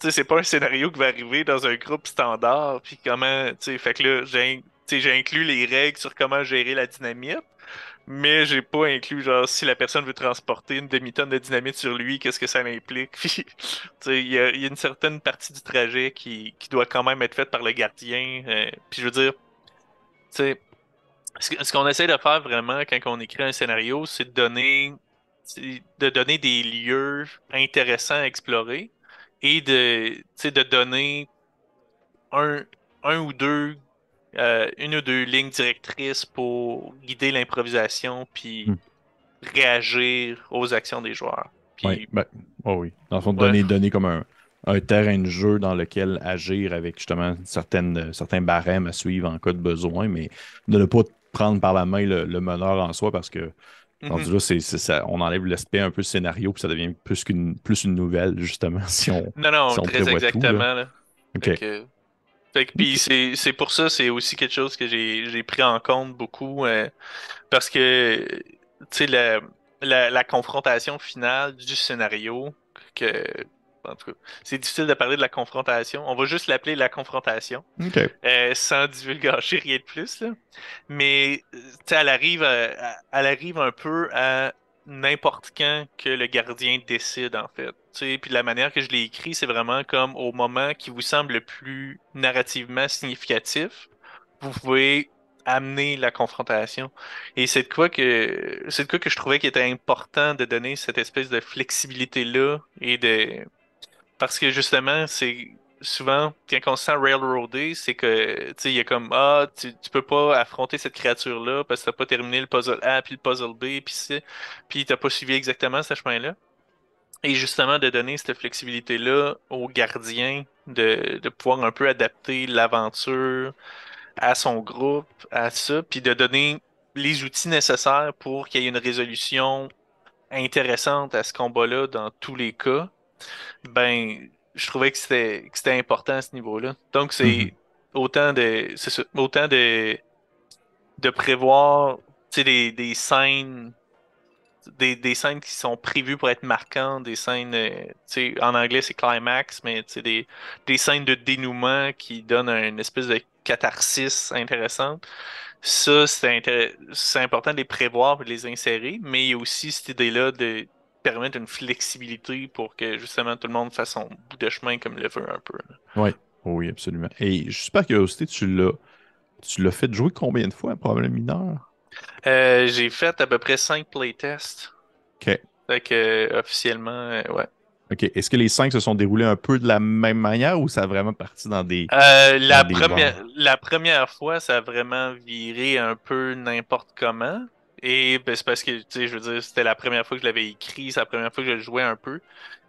c'est pas un scénario qui va arriver dans un groupe standard puis comment tu sais fait que là j'ai inclus les règles sur comment gérer la dynamite mais j'ai pas inclus genre si la personne veut transporter une demi-tonne de dynamite sur lui, qu'est-ce que ça implique? Il y, a une certaine partie du trajet qui, qui, doit quand même être faite par le gardien. Euh, puis je veux dire, sais, ce qu'on essaie de faire vraiment quand on écrit un scénario, c'est de donner, de donner des lieux intéressants à explorer et de, de donner un, un ou deux, euh, une ou deux lignes directrices pour guider l'improvisation puis hmm. réagir aux actions des joueurs. oui, ben, oh oui. Dans le fond, donner, donner comme un, un terrain de jeu dans lequel agir avec justement certaines, certains barèmes à suivre en cas de besoin, mais de ne pas prendre par la main le, meneur en soi parce que mhm. ça, on enlève l'aspect un peu scénario puis ça devient plus qu'une plus une nouvelle justement si on non non très exactement puis c'est pour ça c'est aussi quelque chose que j'ai pris en compte beaucoup euh, parce que tu sais la, la, confrontation finale du scénario que en tout cas, c'est difficile de parler de la confrontation. On va juste l'appeler la confrontation. Euh, sans divulgacher rien de plus. Là. Mais elle arrive, elle arrive un peu à n'importe quand que le gardien décide, en fait. Puis la manière que je l'ai écrit, c'est vraiment comme au moment qui vous semble le plus narrativement significatif, vous pouvez amener la confrontation. Et c'est de quoi que c'est de quoi que je trouvais qu'il était important de donner cette espèce de flexibilité là et de parce que justement, c'est souvent, quand on se sent railroadé, c'est que, tu sais, il y a comme, ah, tu, tu peux pas affronter cette créature-là parce que t'as pas terminé le puzzle A, puis le puzzle B, puis c'est, puis t'as pas suivi exactement ce chemin-là. Et justement, de donner cette flexibilité-là aux gardiens, de, de pouvoir un peu adapter l'aventure à son groupe, à ça, puis de donner les outils nécessaires pour qu'il y ait une résolution intéressante à ce combat-là dans tous les cas ben, je trouvais que c'était, important à ce niveau-là. Donc, c'est mhm. autant de, autant de, de prévoir, des, des scènes, des, des, scènes qui sont prévues pour être marquantes, des scènes, euh, en anglais c'est climax, mais des, des scènes de dénouement qui donnent une espèce de catharsis intéressante. Ça, c'est, c'est important de les prévoir et de les insérer, mais il y a aussi cette idée-là de permettre une flexibilité pour que justement tout le monde fasse son bout de chemin comme le veut un peu. Oui, oui, absolument. Et juste par curiosité, tu l'as tu l'as fait jouer combien de fois un problème mineur? Euh, j'ai fait à peu près 5 playtests. OK. Fait que euh, officiellement, euh, ouais. OK. Est-ce que les 5 se sont déroulés un peu de la même manière ou ça a vraiment parti dans des. la, première, la première fois, ça a vraiment viré un peu n'importe comment. Et ben, c'est parce que, tu sais, je veux dire, c'était la première fois que je l'avais écrit, c'est la première fois que je le jouais un peu.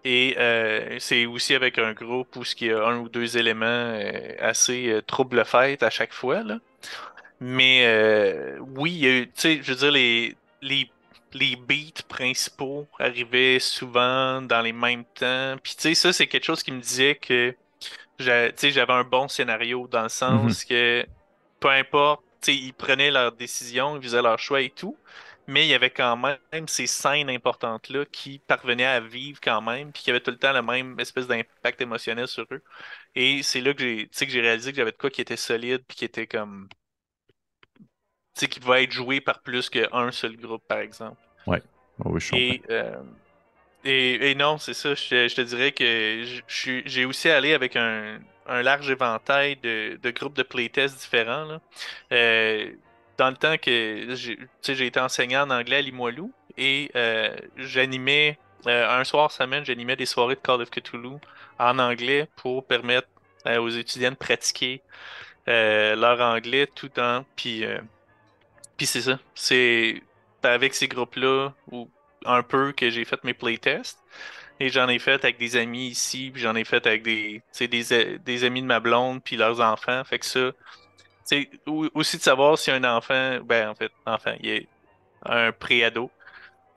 Et euh, c'est aussi avec un groupe où il y a un ou deux éléments euh, assez euh, trouble-fête à chaque fois. Là. Mais oui, tu sais, je veux dire, les, les, les beats principaux arrivaient souvent dans les mêmes temps. Puis tu sais, ça, c'est quelque chose qui me disait que j'avais un bon scénario dans le sens mhm. que peu importe, ils prenaient leurs décisions, ils faisaient leurs choix et tout, mais il y avait quand même ces scènes importantes-là qui parvenaient à vivre quand même, puis qui avaient tout le temps la même espèce d'impact émotionnel sur eux. Et c'est là que j'ai que j'ai réalisé que j'avais de quoi qui était solide, puis qui était comme. Tu sais, qui pouvait être joué par plus qu'un seul groupe, par exemple. Ouais. oui, je et, euh, et, et, non, c'est ça. Je, je, te dirais que j'ai aussi allé avec un, un large éventail de, groupes de playtests différents. Euh, dans le temps que j'ai été enseignant en anglais à Limoilou et euh, j'animais euh, un soir semaine, j'animais des soirées de Call of Cthulhu en anglais pour permettre aux étudiants de pratiquer leur anglais tout en puis puis c'est ça, c'est avec ces groupes-là ou un peu que j'ai fait mes playtests. Et j'en ai fait avec des amis ici, puis j'en ai fait avec des, des, des amis de ma blonde, puis leurs enfants. Fait que ça, c'est aussi de savoir si un enfant, ben en fait, enfant, il est un préado,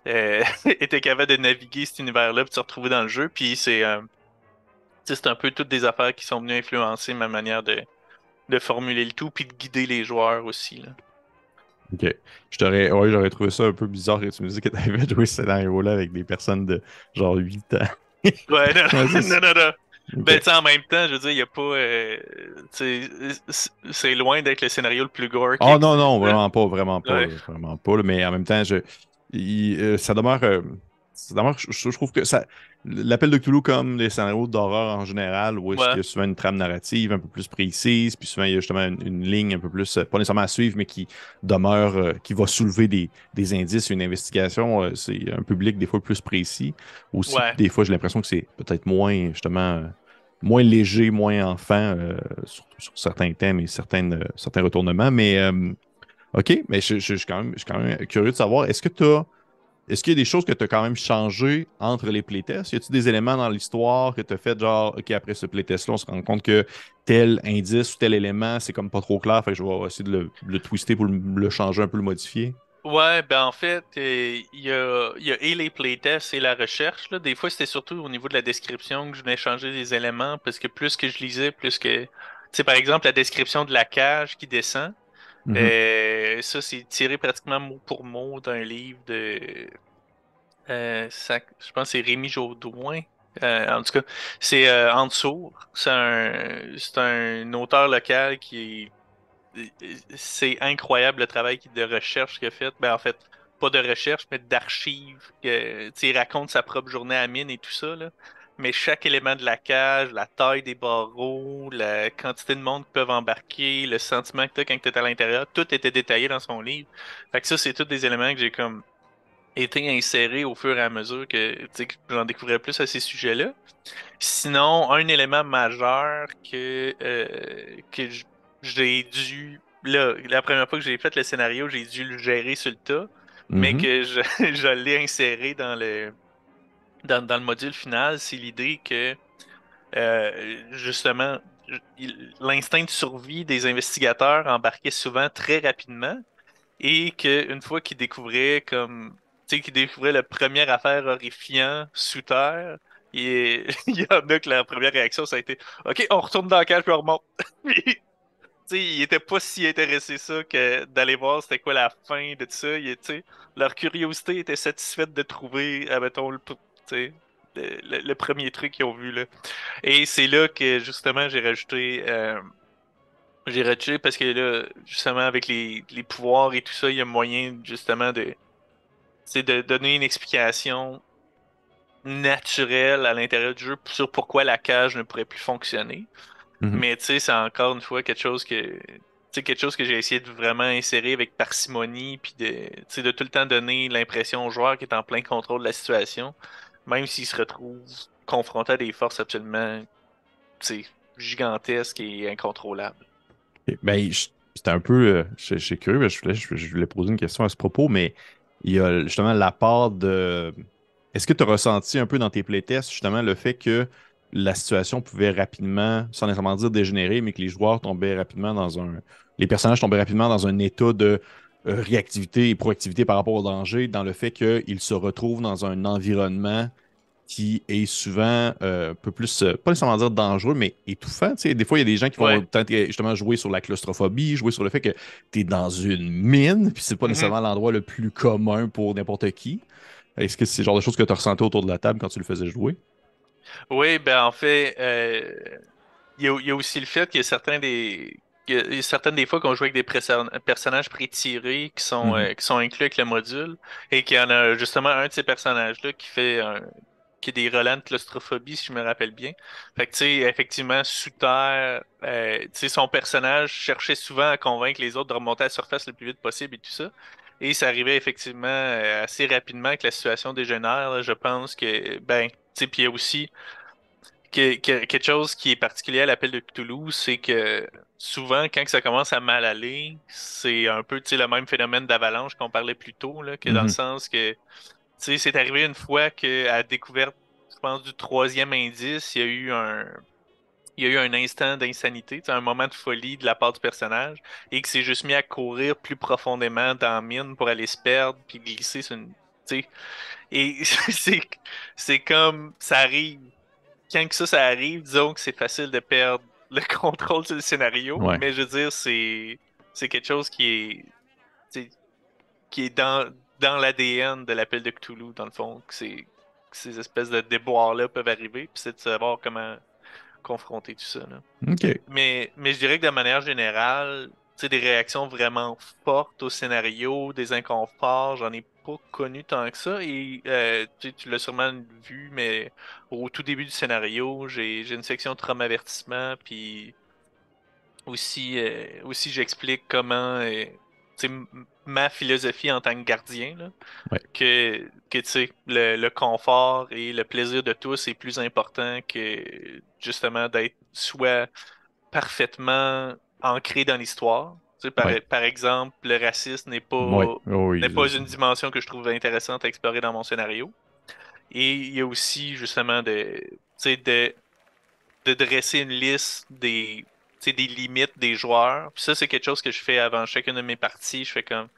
euh, était capable de naviguer cet univers-là puis de se retrouver dans le jeu. Puis c'est euh, c'est un peu toutes des affaires qui sont venues influencer ma manière de, de formuler le tout puis de guider les joueurs aussi. Là. Ok. Je t'aurais, ouais, j'aurais trouvé ça un peu bizarre que tu me disais que tu avais joué ce scénario-là avec des personnes de genre 8 ans. ouais, non, non, non, non. Ben, tu en même temps, je veux dire, il n'y a pas. Euh, c'est loin d'être le scénario le plus gore. Oh non, non, vraiment pas, vraiment pas. Vraiment pas. Mais en même temps, je, euh, ça demeure. Euh, je, trouve que ça. L'appel de Cthulhu, comme les scénarios d'horreur en général, où est-ce qu'il y a souvent une trame narrative un peu plus précise, puis souvent il y a justement une, ligne un peu plus, pas nécessairement à suivre, mais qui demeure, qui va soulever des, des indices, une investigation. c'est un public des fois plus précis. Aussi, des fois, j'ai l'impression que c'est peut-être moins, justement, moins léger, moins enfant, sur, certains thèmes et certaines, certains retournements. Mais OK, mais je, suis quand même, quand même curieux de savoir, est-ce que tu as. Est-ce qu'il y a des choses que tu as quand même changées entre les playtests? Y a-t-il des éléments dans l'histoire que tu as fait, genre, OK, après ce playtest-là, on se rend compte que tel indice ou tel élément, c'est comme pas trop clair, fait que je vais essayer de le, twister pour le, changer un peu, le modifier? Ouais, ben en fait, euh, il y, a, et les playtests et la recherche. Là. Des fois, c'était surtout au niveau de la description que je venais changer des éléments parce que plus que je lisais, plus que. Tu sais, par exemple, la description de la cage qui descend. Mhm. Euh, ça, c'est tiré pratiquement mot pour mot d'un livre de. Euh, je pense que c'est Rémi Jaudoin. Euh, en tout cas, c'est dessous. C'est un, un auteur local qui C'est incroyable le travail de recherche qu'il a fait. Ben, en fait, pas de recherche, mais d'archives. il raconte sa propre journée à mine et tout ça. Là mais chaque élément de la cage, la taille des barreaux, la quantité de monde qui peuvent embarquer, le sentiment que tu as quand tu es à l'intérieur, tout était détaillé dans son livre. Fait que ça, c'est tous des éléments que j'ai comme été insérés au fur et à mesure que, j'en découvrais plus à ces sujets-là. Sinon, un élément majeur que, euh, que j'ai dû. Là, la première fois que j'ai fait le scénario, j'ai dû le gérer sur le tas, mais mm-hmm. que je, je l'ai inséré dans le dans, le module final, c'est l'idée que euh, justement l'instinct de survie des investigateurs embarquait souvent très rapidement et qu'une fois qu'ils découvraient comme qu'ils découvraient la première affaire horrifiant sous terre et il y en a que la première réaction ça a été ok on retourne dans le cage puis on remonte ils n'étaient pas si intéressés ça que d'aller voir c'était quoi la fin de tout ça. leur curiosité était satisfaite de trouver, admettons, le, le, premier truc qu'ils ont vu. Là. Et c'est là que justement j'ai rajouté. Euh, j'ai rajouté parce que là, justement, avec les, pouvoirs et tout ça, il y a moyen justement de. C'est de donner une explication naturelle à l'intérieur du jeu sur pourquoi la cage ne pourrait plus fonctionner. Mm-hmm. Mais tu sais, c'est encore une fois quelque chose que quelque chose que j'ai essayé de vraiment insérer avec parcimonie, puis de, de tout le temps donner l'impression au joueur qui est en plein contrôle de la situation même s'il se retrouve confronté à des forces absolument gigantesques et incontrôlables. Ben, c'était un peu. Euh, suis curieux, je voulais, je, voulais, poser une question à ce propos, mais il y a justement la part de. Est-ce que tu as ressenti un peu dans tes playtests justement le fait que la situation pouvait rapidement, sans nécessairement dire dégénérer, mais que les joueurs tombaient rapidement dans un. Les personnages tombaient rapidement dans un état de réactivité et proactivité par rapport au danger, dans le fait qu'ils se retrouvent dans un environnement qui est souvent un peu plus, pas nécessairement dire dangereux, mais étouffant. Des fois, il y a des gens qui vont justement jouer sur la claustrophobie, jouer sur le fait que tu es dans une mine, puis c'est pas mm-hmm. nécessairement l'endroit le plus commun pour n'importe qui. Est-ce que c'est le genre de choses que tu as ressenti autour de la table quand tu le faisais jouer? Oui, ben en fait, il y, a aussi le fait qu'il y a certains des certaines des fois qu'on joue avec des personnages pré-tirés qui sont mhm. euh, qui sont inclus avec le module et qu'il y en a justement un de ces personnages là qui fait qui a des relents de claustrophobie si je me rappelle bien. Fait que tu sais effectivement sous terre, euh, tu sais son personnage cherchait souvent à convaincre les autres de remonter à la surface le plus vite possible et tout ça. Et ça arrivait effectivement euh, assez rapidement que la situation dégénère. je pense que ben tu sais puis il y a aussi quelque chose qui est particulier à l'appel de Cthulhu, c'est que souvent, quand ça commence à mal aller, c'est un peu le même phénomène d'avalanche qu'on parlait plus tôt, là, que dans le mm-hmm. sens que c'est arrivé une fois qu'à la découverte, je pense, du troisième indice, il y a eu un. Il y a eu un instant d'insanité, un moment de folie de la part du personnage, et que s'est juste mis à courir plus profondément dans la mine pour aller se perdre, puis glisser sur une. Et c'est comme ça arrive quand que ça, ça arrive, disons que c'est facile de perdre le contrôle sur le scénario. Mais je veux dire, c'est, c'est quelque chose qui est, qui est dans, dans l'ADN de l'appel de Cthulhu, dans le fond. Que, c'est, ces espèces de déboires-là peuvent arriver. Puis c'est de savoir comment confronter tout ça. Mais, mais je dirais que de manière générale, des réactions vraiment fortes au scénario, des inconforts, j'en ai pas connu tant que ça. Et euh, tu, l'as sûrement vu, mais au tout début du scénario, j'ai une section trauma-avertissement, puis aussi, euh, aussi j'explique comment euh, ma philosophie en tant que gardien, que, que le, le confort et le plaisir de tous est plus important que justement d'être soit parfaitement ancré dans l'histoire. Par, par, exemple, le racisme n'est pas, oh n'est pas une dimension que je trouve intéressante à explorer dans mon scénario. Et il y a aussi justement de, de, de dresser une liste des, des limites des joueurs. ça, c'est quelque chose que je fais avant chacune de mes parties. Je fais comme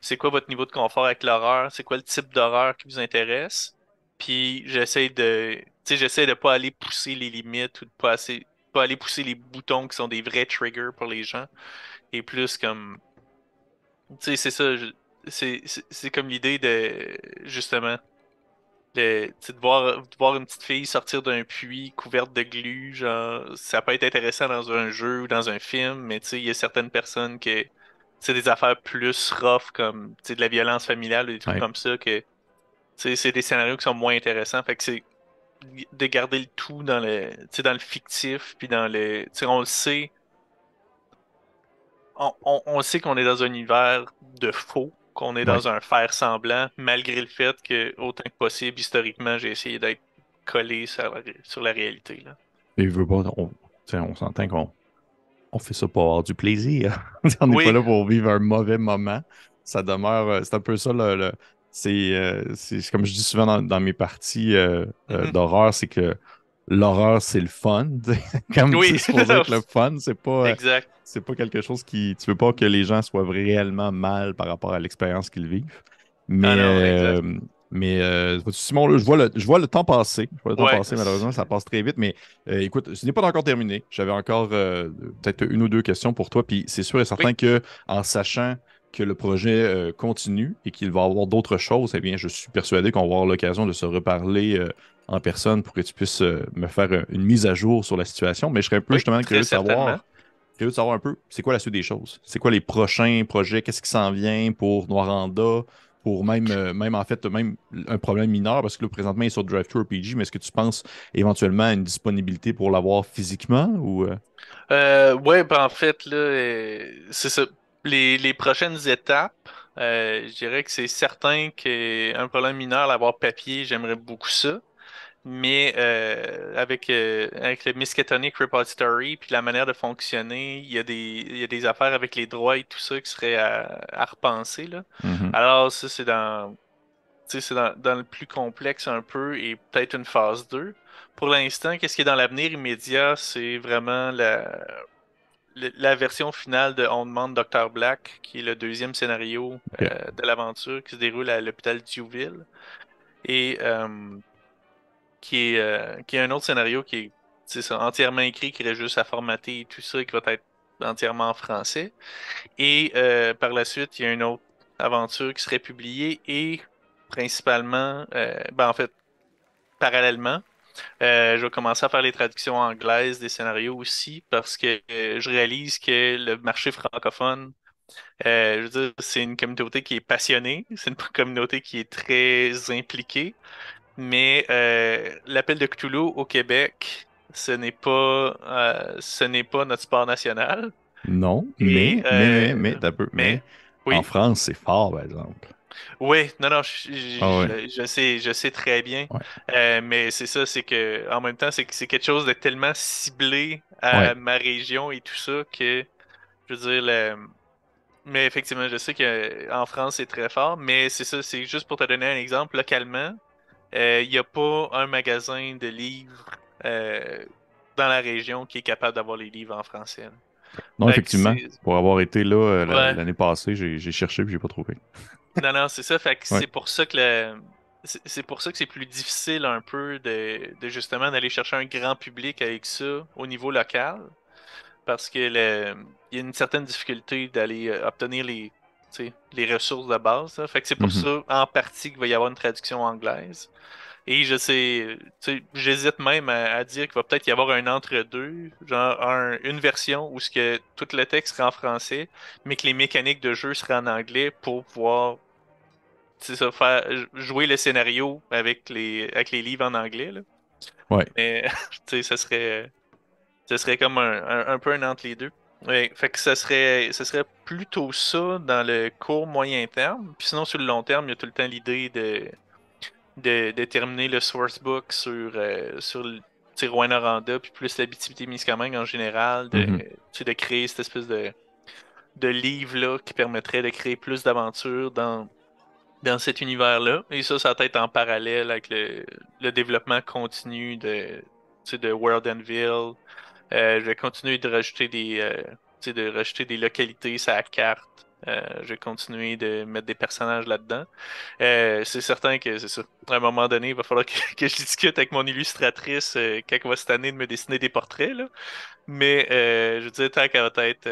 c'est quoi votre niveau de confort avec l'horreur? C'est quoi le type d'horreur qui vous intéresse? Puis j'essaie de. j'essaie de pas aller pousser les limites ou de pas assez pas aller pousser les boutons qui sont des vrais triggers pour les gens. Et plus comme. Tu sais, c'est ça. C'est comme l'idée de. Justement. De, de, voir, de voir une petite fille sortir d'un puits couverte de glu, genre, ça peut être intéressant dans un jeu ou dans un film, mais tu sais, il y a certaines personnes qui c'est des affaires plus rough comme de la violence familiale ou des trucs comme ça que c'est des scénarios qui sont moins intéressants. Fait que c'est de garder le tout dans le, dans le fictif, puis dans le. On le sait. On, on, sait qu'on est dans un univers de faux, qu'on est dans un faire semblant, malgré le fait que, autant que possible, historiquement, j'ai essayé d'être collé sur la, sur la réalité. Là. Et veut pas, on, on s'entend qu'on on fait ça pour avoir du plaisir. on n'est pas là pour vivre un mauvais moment. Ça demeure, euh, c'est un peu ça le, euh, c'est comme je dis souvent dans, mes parties euh, euh, mm-hmm. d'horreur, c'est que l'horreur, c'est le fun. comme oui. c'est être le fun, c'est pas, c'est pas quelque chose qui. Tu veux pas que les gens soient réellement mal par rapport à l'expérience qu'ils vivent. Mais, ah mais Simon, je, vois le, je vois le temps passer. Je vois le temps passer, malheureusement, ça passe très vite. Mais écoute, ce n'est pas encore terminé. J'avais encore peut-être une ou deux questions pour toi. Puis c'est sûr et certain que en sachant que le projet euh, continue et qu'il va y avoir d'autres choses, eh bien, je suis persuadé qu'on va avoir l'occasion de se reparler euh, en personne pour que tu puisses euh, me faire une mise à jour sur la situation. Mais je serais un peu justement curieux de savoir. Curieux de savoir un peu, c'est quoi la suite des choses? C'est quoi les prochains projets? Qu'est-ce qui s'en vient pour Noiranda? Pour même, même en fait, même un problème mineur, parce que là, présentement, il est sur Drive Tour RPG, mais est-ce que tu penses éventuellement à une disponibilité pour l'avoir physiquement ou. ouais, ben en fait, là, c'est ça les, prochaines étapes, euh, je dirais que c'est certain qu'un problème mineur, l'avoir papier, j'aimerais beaucoup ça. Mais euh, avec, euh, avec le Miskatonic Repository puis la manière de fonctionner, il y, a des, des affaires avec les droits et tout ça qui seraient à, repenser. Là. Mm-hmm. Alors, ça, c'est dans, c'est dans, dans, le plus complexe un peu et peut-être une phase 2. Pour l'instant, qu'est-ce qui est dans l'avenir immédiat, c'est vraiment la, la version finale de On demande Dr. Black, qui est le deuxième scénario euh, de l'aventure qui se déroule à l'hôpital Dewville. Et euh, qui est, qui est un autre scénario qui est entièrement écrit, qui reste juste à formater et tout ça, qui va être entièrement en français. Et par la suite, il y a une autre aventure qui serait publiée et principalement, ben en fait, parallèlement, euh, je vais commencer à faire les traductions anglaises des scénarios aussi parce que euh, je réalise que le marché francophone, euh, je veux dire, c'est une communauté qui est passionnée, c'est une communauté qui est très impliquée, mais l'appel de Cthulhu au Québec, ce n'est pas, ce n'est pas notre sport national. Non, mais, mais, mais, mais, en France, c'est fort, par exemple. Oui, non, non, je, ah je, sais, je sais très bien. Euh, mais c'est ça, c'est que en même temps, c'est que c'est quelque chose de tellement ciblé à ma région et tout ça que je veux dire mais effectivement, je sais qu'en France c'est très fort, mais c'est ça, c'est juste pour te donner un exemple, localement, euh, il n'y a pas un magasin de livres euh, dans la région qui est capable d'avoir les livres en français. Non, effectivement. Pour avoir été là l'année passée, j'ai cherché et j'ai pas trouvé. Non, non, c'est ça. Fait que c'est pour ça que le... c'est pour ça que c'est plus difficile un peu de, de justement d'aller chercher un grand public avec ça au niveau local. Parce que le... il y a une certaine difficulté d'aller euh, obtenir les, les ressources de base. Fait que c'est pour mm-hmm. ça en partie qu'il va y avoir une traduction anglaise. Et je sais, j'hésite même à, dire qu'il va peut-être y avoir un entre-deux, genre une version où ce que tout le texte sera en français, mais que les mécaniques de jeu seraient en anglais pour pouvoir ça, faire jouer le scénario avec les, avec les livres en anglais. Là. Ouais. Mais ça serait, ça serait comme un, un, peu un entre les deux. Ouais, fait que ça serait, ça serait plutôt ça dans le court moyen terme. Puis sinon, sur le long terme, il y a tout le temps l'idée de de, terminer le sourcebook sur, euh, sur le Rwanda, puis plus l'habitabilité en général, de, mhm. de créer cette espèce de, de livre-là qui permettrait de créer plus d'aventures dans, dans cet univers-là. Et ça, ça va être en parallèle avec le, le développement continu de, de World. Euh, je vais continuer de rajouter des, euh, de rajouter des localités sur la carte. Euh, je vais continuer de mettre des personnages là-dedans. Euh, c'est certain que. À un moment donné, il va falloir que, je discute avec mon illustratrice euh, quand elle va cette année de me dessiner des portraits. Mais je veux dire, tant qu'elle va être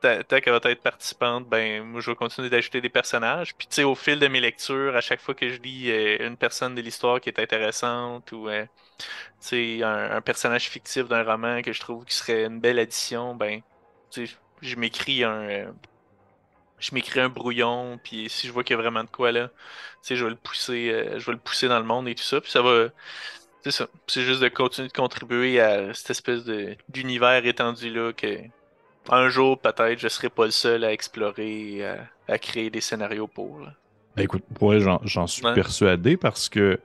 tant qu'elle va être participante, ben moi je vais continuer d'ajouter des personnages. Puis tu sais, au fil de mes lectures, à chaque fois que je lis une personne de l'histoire qui est intéressante ou euh, un, un, personnage fictif d'un roman que je trouve qui serait une belle addition, ben je m'écris un, je m'écris un brouillon, puis si je vois qu'il y a vraiment de quoi là, je vais le pousser, euh, je vais le pousser dans le monde et tout ça, puis ça va. C'est ça. C'est juste de continuer de contribuer à cette espèce d'univers étendu là que un jour peut-être je serai pas le seul à explorer, à, à créer des scénarios pour. Ben écoute, j'en suis persuadé parce que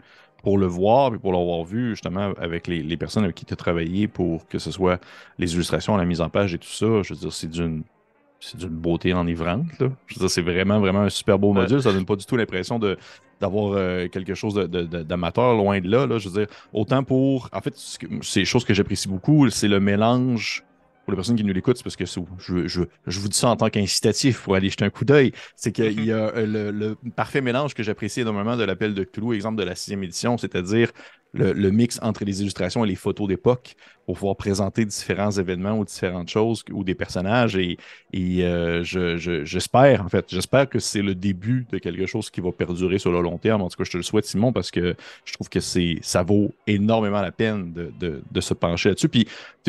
pour le voir et pour l'avoir vu justement avec les, les, personnes avec qui tu as travaillé pour que ce soit les illustrations, la mise en page et tout ça, je veux dire, c'est d'une c'est d'une beauté enivrante. Là. c'est vraiment, vraiment un super beau module. Ça donne pas du tout l'impression de d'avoir euh, quelque chose d'amateur, loin de là, là. Je veux dire, autant pour. En fait, c'est chose que j'apprécie beaucoup, c'est le mélange pour les personnes qui nous l'écoutent, c'est parce que je, je, je, vous dis ça en tant qu'incitatif pour aller jeter un coup d'œil. C'est qu'il y a euh, le, parfait mélange que j'apprécie énormément de l'appel de Cthulhu, exemple de la sixième édition, c'est-à-dire le, mix entre les illustrations et les photos d'époque pour pouvoir présenter différents événements ou différentes choses ou des personnages. Et, euh, j'espère, en fait, j'espère que c'est le début de quelque chose qui va perdurer sur le long terme. En tout cas, je te le souhaite, Simon, parce que je trouve que c'est ça vaut énormément la peine de, se pencher là-dessus. Puis,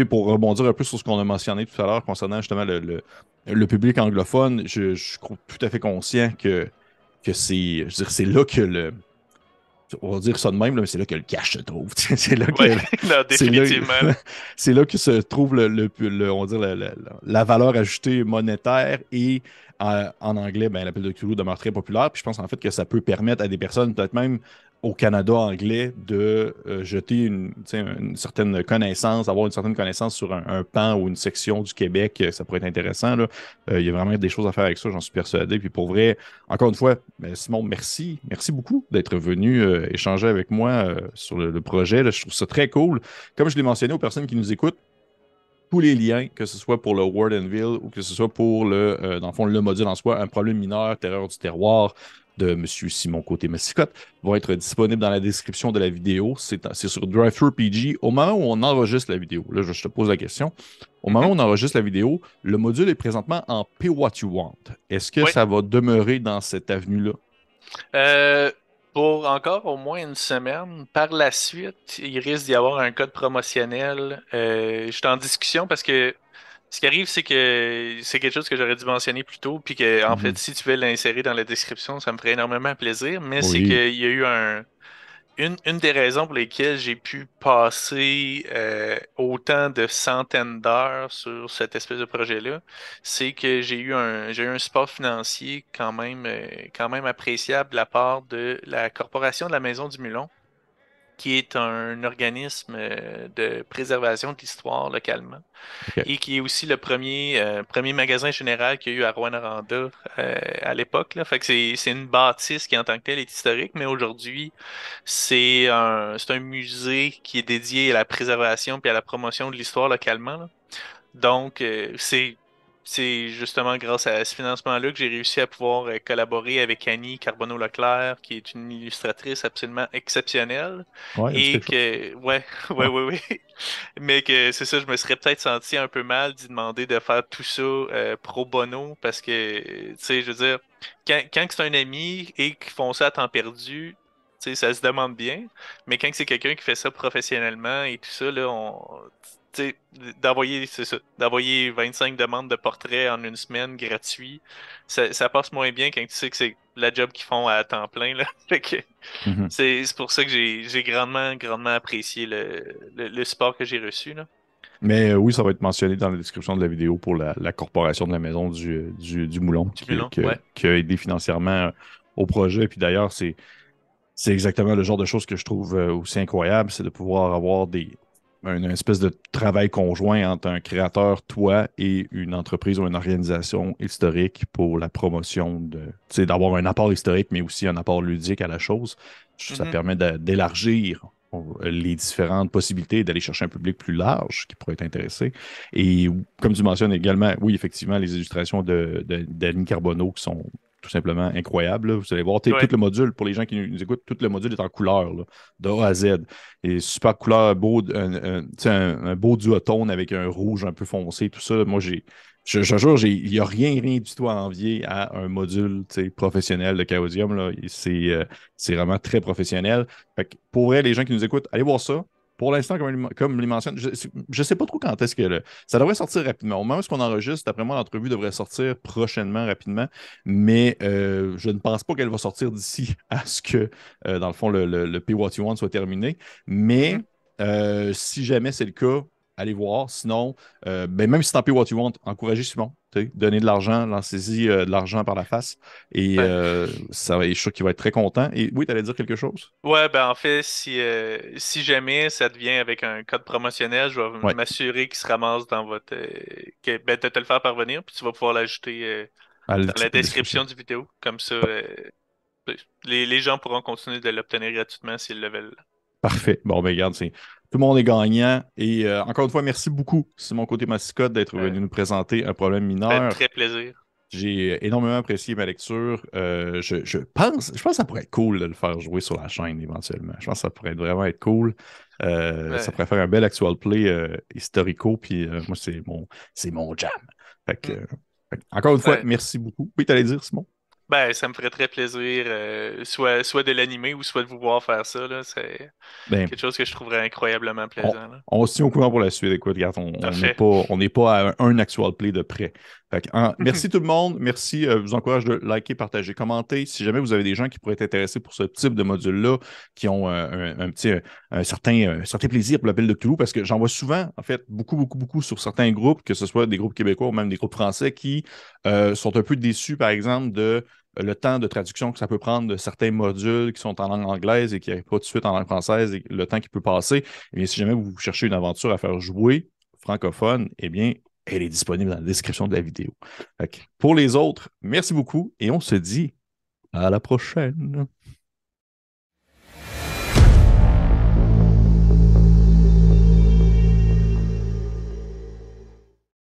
pour rebondir un peu sur ce qu'on a mentionné tout à l'heure concernant justement le, le, public anglophone, je, suis tout à fait conscient que, que c'est là que le on va dire ça de même, mais c'est là que le cash se trouve. c'est là que. définitivement. C'est là, que se trouve le, on va dire la, valeur ajoutée monétaire et euh, en anglais, ben, l'appel de Cthulhu demeure très populaire. Puis je pense en fait que ça peut permettre à des personnes, peut-être même au Canada anglais de euh, jeter une, certaine connaissance, avoir une certaine connaissance sur un, pan ou une section du Québec, ça pourrait être intéressant. Euh, il y a vraiment des choses à faire avec ça, j'en suis persuadé. Puis pour vrai, encore une fois, ben, Simon, merci. Merci beaucoup d'être venu euh, échanger avec moi sur le, projet. Je trouve ça très cool. Comme je l'ai mentionné aux personnes qui nous écoutent, tous les liens, que ce soit pour le Word Anvil ou que ce soit pour le, dans le fond, le module en soi, un problème mineur, terreur du terroir, de M. Simon Côté-Massicotte vont être disponibles dans la description de la vidéo. C'est sur DriveThruPG. Au moment où on enregistre la vidéo, là, je te pose la question. Au moment où on enregistre la vidéo, le module est présentement en Pay What You Want. Est-ce que ça va demeurer dans cette avenue-là? Euh, pour encore au moins une semaine. Par la suite, il risque d'y avoir un code promotionnel. Euh, je suis en discussion parce que ce qui arrive, c'est que c'est quelque chose que j'aurais dû mentionner plus tôt, puis que, en mhm. fait, si tu veux l'insérer dans la description, ça me ferait énormément plaisir. Mais c'est qu'il y a eu un. Une, des raisons pour lesquelles j'ai pu passer euh, autant de centaines d'heures sur cette espèce de projet-là, c'est que j'ai eu un j'ai eu un support financier quand même euh, quand même appréciable de la part de la Corporation de la Maison du Mulon qui est un organisme euh, de préservation de l'histoire localement et qui est aussi le premier, euh, premier magasin général qu'il y a eu à Rouen-Noranda euh, à l'époque. Fait que c'est une bâtisse qui en tant que telle est historique, mais aujourd'hui c'est un, un musée qui est dédié à la préservation et à la promotion de l'histoire localement. Donc c'est c'est justement grâce à ce financement-là que j'ai réussi à pouvoir euh, collaborer avec Annie Carbonneau-Leclerc, qui est une illustratrice absolument exceptionnelle. et que, ouais, ouais, ouais, ouais. Mais que c'est ça, je me serais peut-être senti un peu mal d'y demander de faire tout ça euh, pro bono, parce que, tu sais, je veux dire, quand, quand c'est un ami et qu'ils font ça à temps perdu, ça se demande bien, mais quand c'est quelqu'un qui fait ça professionnellement et tout ça, là, on, d'envoyer d'envoyer 25 demandes de portraits en une semaine gratuit, ça, passe moins bien quand tu sais que c'est la job qu'ils font à temps plein. Là. Mhm. C'est pour ça que j'ai grandement, grandement apprécié le, support que j'ai reçu. Là. Mais euh, oui, ça va être mentionné dans la description de la vidéo pour la, corporation de la maison du, du, Moulon, qui, a aidé financièrement euh, au projet. Puis d'ailleurs, c'est c'est exactement le genre de choses que je trouve euh, aussi incroyable, c'est de pouvoir avoir des, une espèce de travail conjoint entre un créateur, toi, et une entreprise ou une organisation historique pour la promotion de, d'avoir un apport historique, mais aussi un apport ludique à la chose. Ça mm-hmm. permet d'élargir les différentes possibilités d'aller chercher un public plus large qui pourrait être intéressé. Et comme tu mentionnes également, oui, effectivement, les illustrations de, de, Carbonneau qui sont tout simplement incroyable. Vous allez voir tout le module, pour les gens qui nous écoutent, tout le module est en couleur, de A à Z. Et super couleur, beau, un, un, beau duotone avec un rouge un peu foncé, tout ça. Moi, j'ai. Je, jure, il n'y a rien, rien du tout à envier à un module professionnel de Chaosium. Euh, c'est vraiment très professionnel. pour vrai, les gens qui nous écoutent, allez voir ça. Pour l'instant, comme, comme il mentionne, je ne sais pas trop quand est-ce que ça devrait sortir rapidement. Au moment où on enregistre, d'après moi, l'entrevue devrait sortir prochainement, rapidement, mais euh, je ne pense pas qu'elle va sortir d'ici à ce que, euh, dans le fond, le, le, Pay What You Want soit terminé. Mais mm-hmm. euh, si jamais c'est le cas, allez voir. Sinon, ben, même si en Pay What You Want, encouragez Simon. Donner de l'argent, lancez-y de l'argent par la face. Et ça, je suis sûr qu'il va être très content. Et oui, tu allais dire quelque chose? Ouais, ben en fait, si, si jamais ça devient avec un code promotionnel, je vais m'assurer qu'il se ramasse dans votre. que, ben, te le faire parvenir, puis tu vas pouvoir l'ajouter dans la description du vidéo. Comme ça, les, les, gens pourront continuer de l'obtenir gratuitement s'ils le veulent. Parfait. Bon, ben regarde, c'est tout le monde est gagnant. Et euh, encore une fois, merci beaucoup, Simon Côté Mascotte, d'être venu nous présenter un problème mineur. très plaisir. J'ai énormément apprécié ma lecture. Euh, je, pense, je pense que ça pourrait être cool de le faire jouer sur la chaîne éventuellement. Je pense que ça pourrait vraiment être cool. Euh, ça pourrait faire un bel actual play historico. Puis moi, c'est mon, mon jam. Mm. encore une fois, merci beaucoup. Oui, tu allais dire, Simon? Ben, ça me ferait très plaisir, euh, soit, soit de l'animer ou soit de vous voir faire ça. C'est ben, quelque chose que je trouverais incroyablement plaisant. On, se tient au courant pour la suite. Écoute, regarde, on n'est pas, pas, à un, actual play de près. Merci tout le monde. Merci. Euh, je vous encourage de liker, partager, commenter. Si jamais vous avez des gens qui pourraient être intéressés pour ce type de module-là, qui ont euh, un, petit, un certain, certain plaisir pour l'appel de Toulouse, parce que j'en vois souvent, en fait, beaucoup, beaucoup, beaucoup sur certains groupes, que ce soit des groupes québécois ou même des groupes français, qui sont un peu déçus, par exemple, de le temps de traduction que ça peut prendre de certains modules qui sont en langue anglaise et qui n'arrivent pas tout de suite en langue française et le temps qui peut passer, eh bien, si jamais vous cherchez une aventure à faire jouer francophone, eh bien, elle est disponible dans la description de la vidéo. pour les autres, merci beaucoup et on se dit à la prochaine.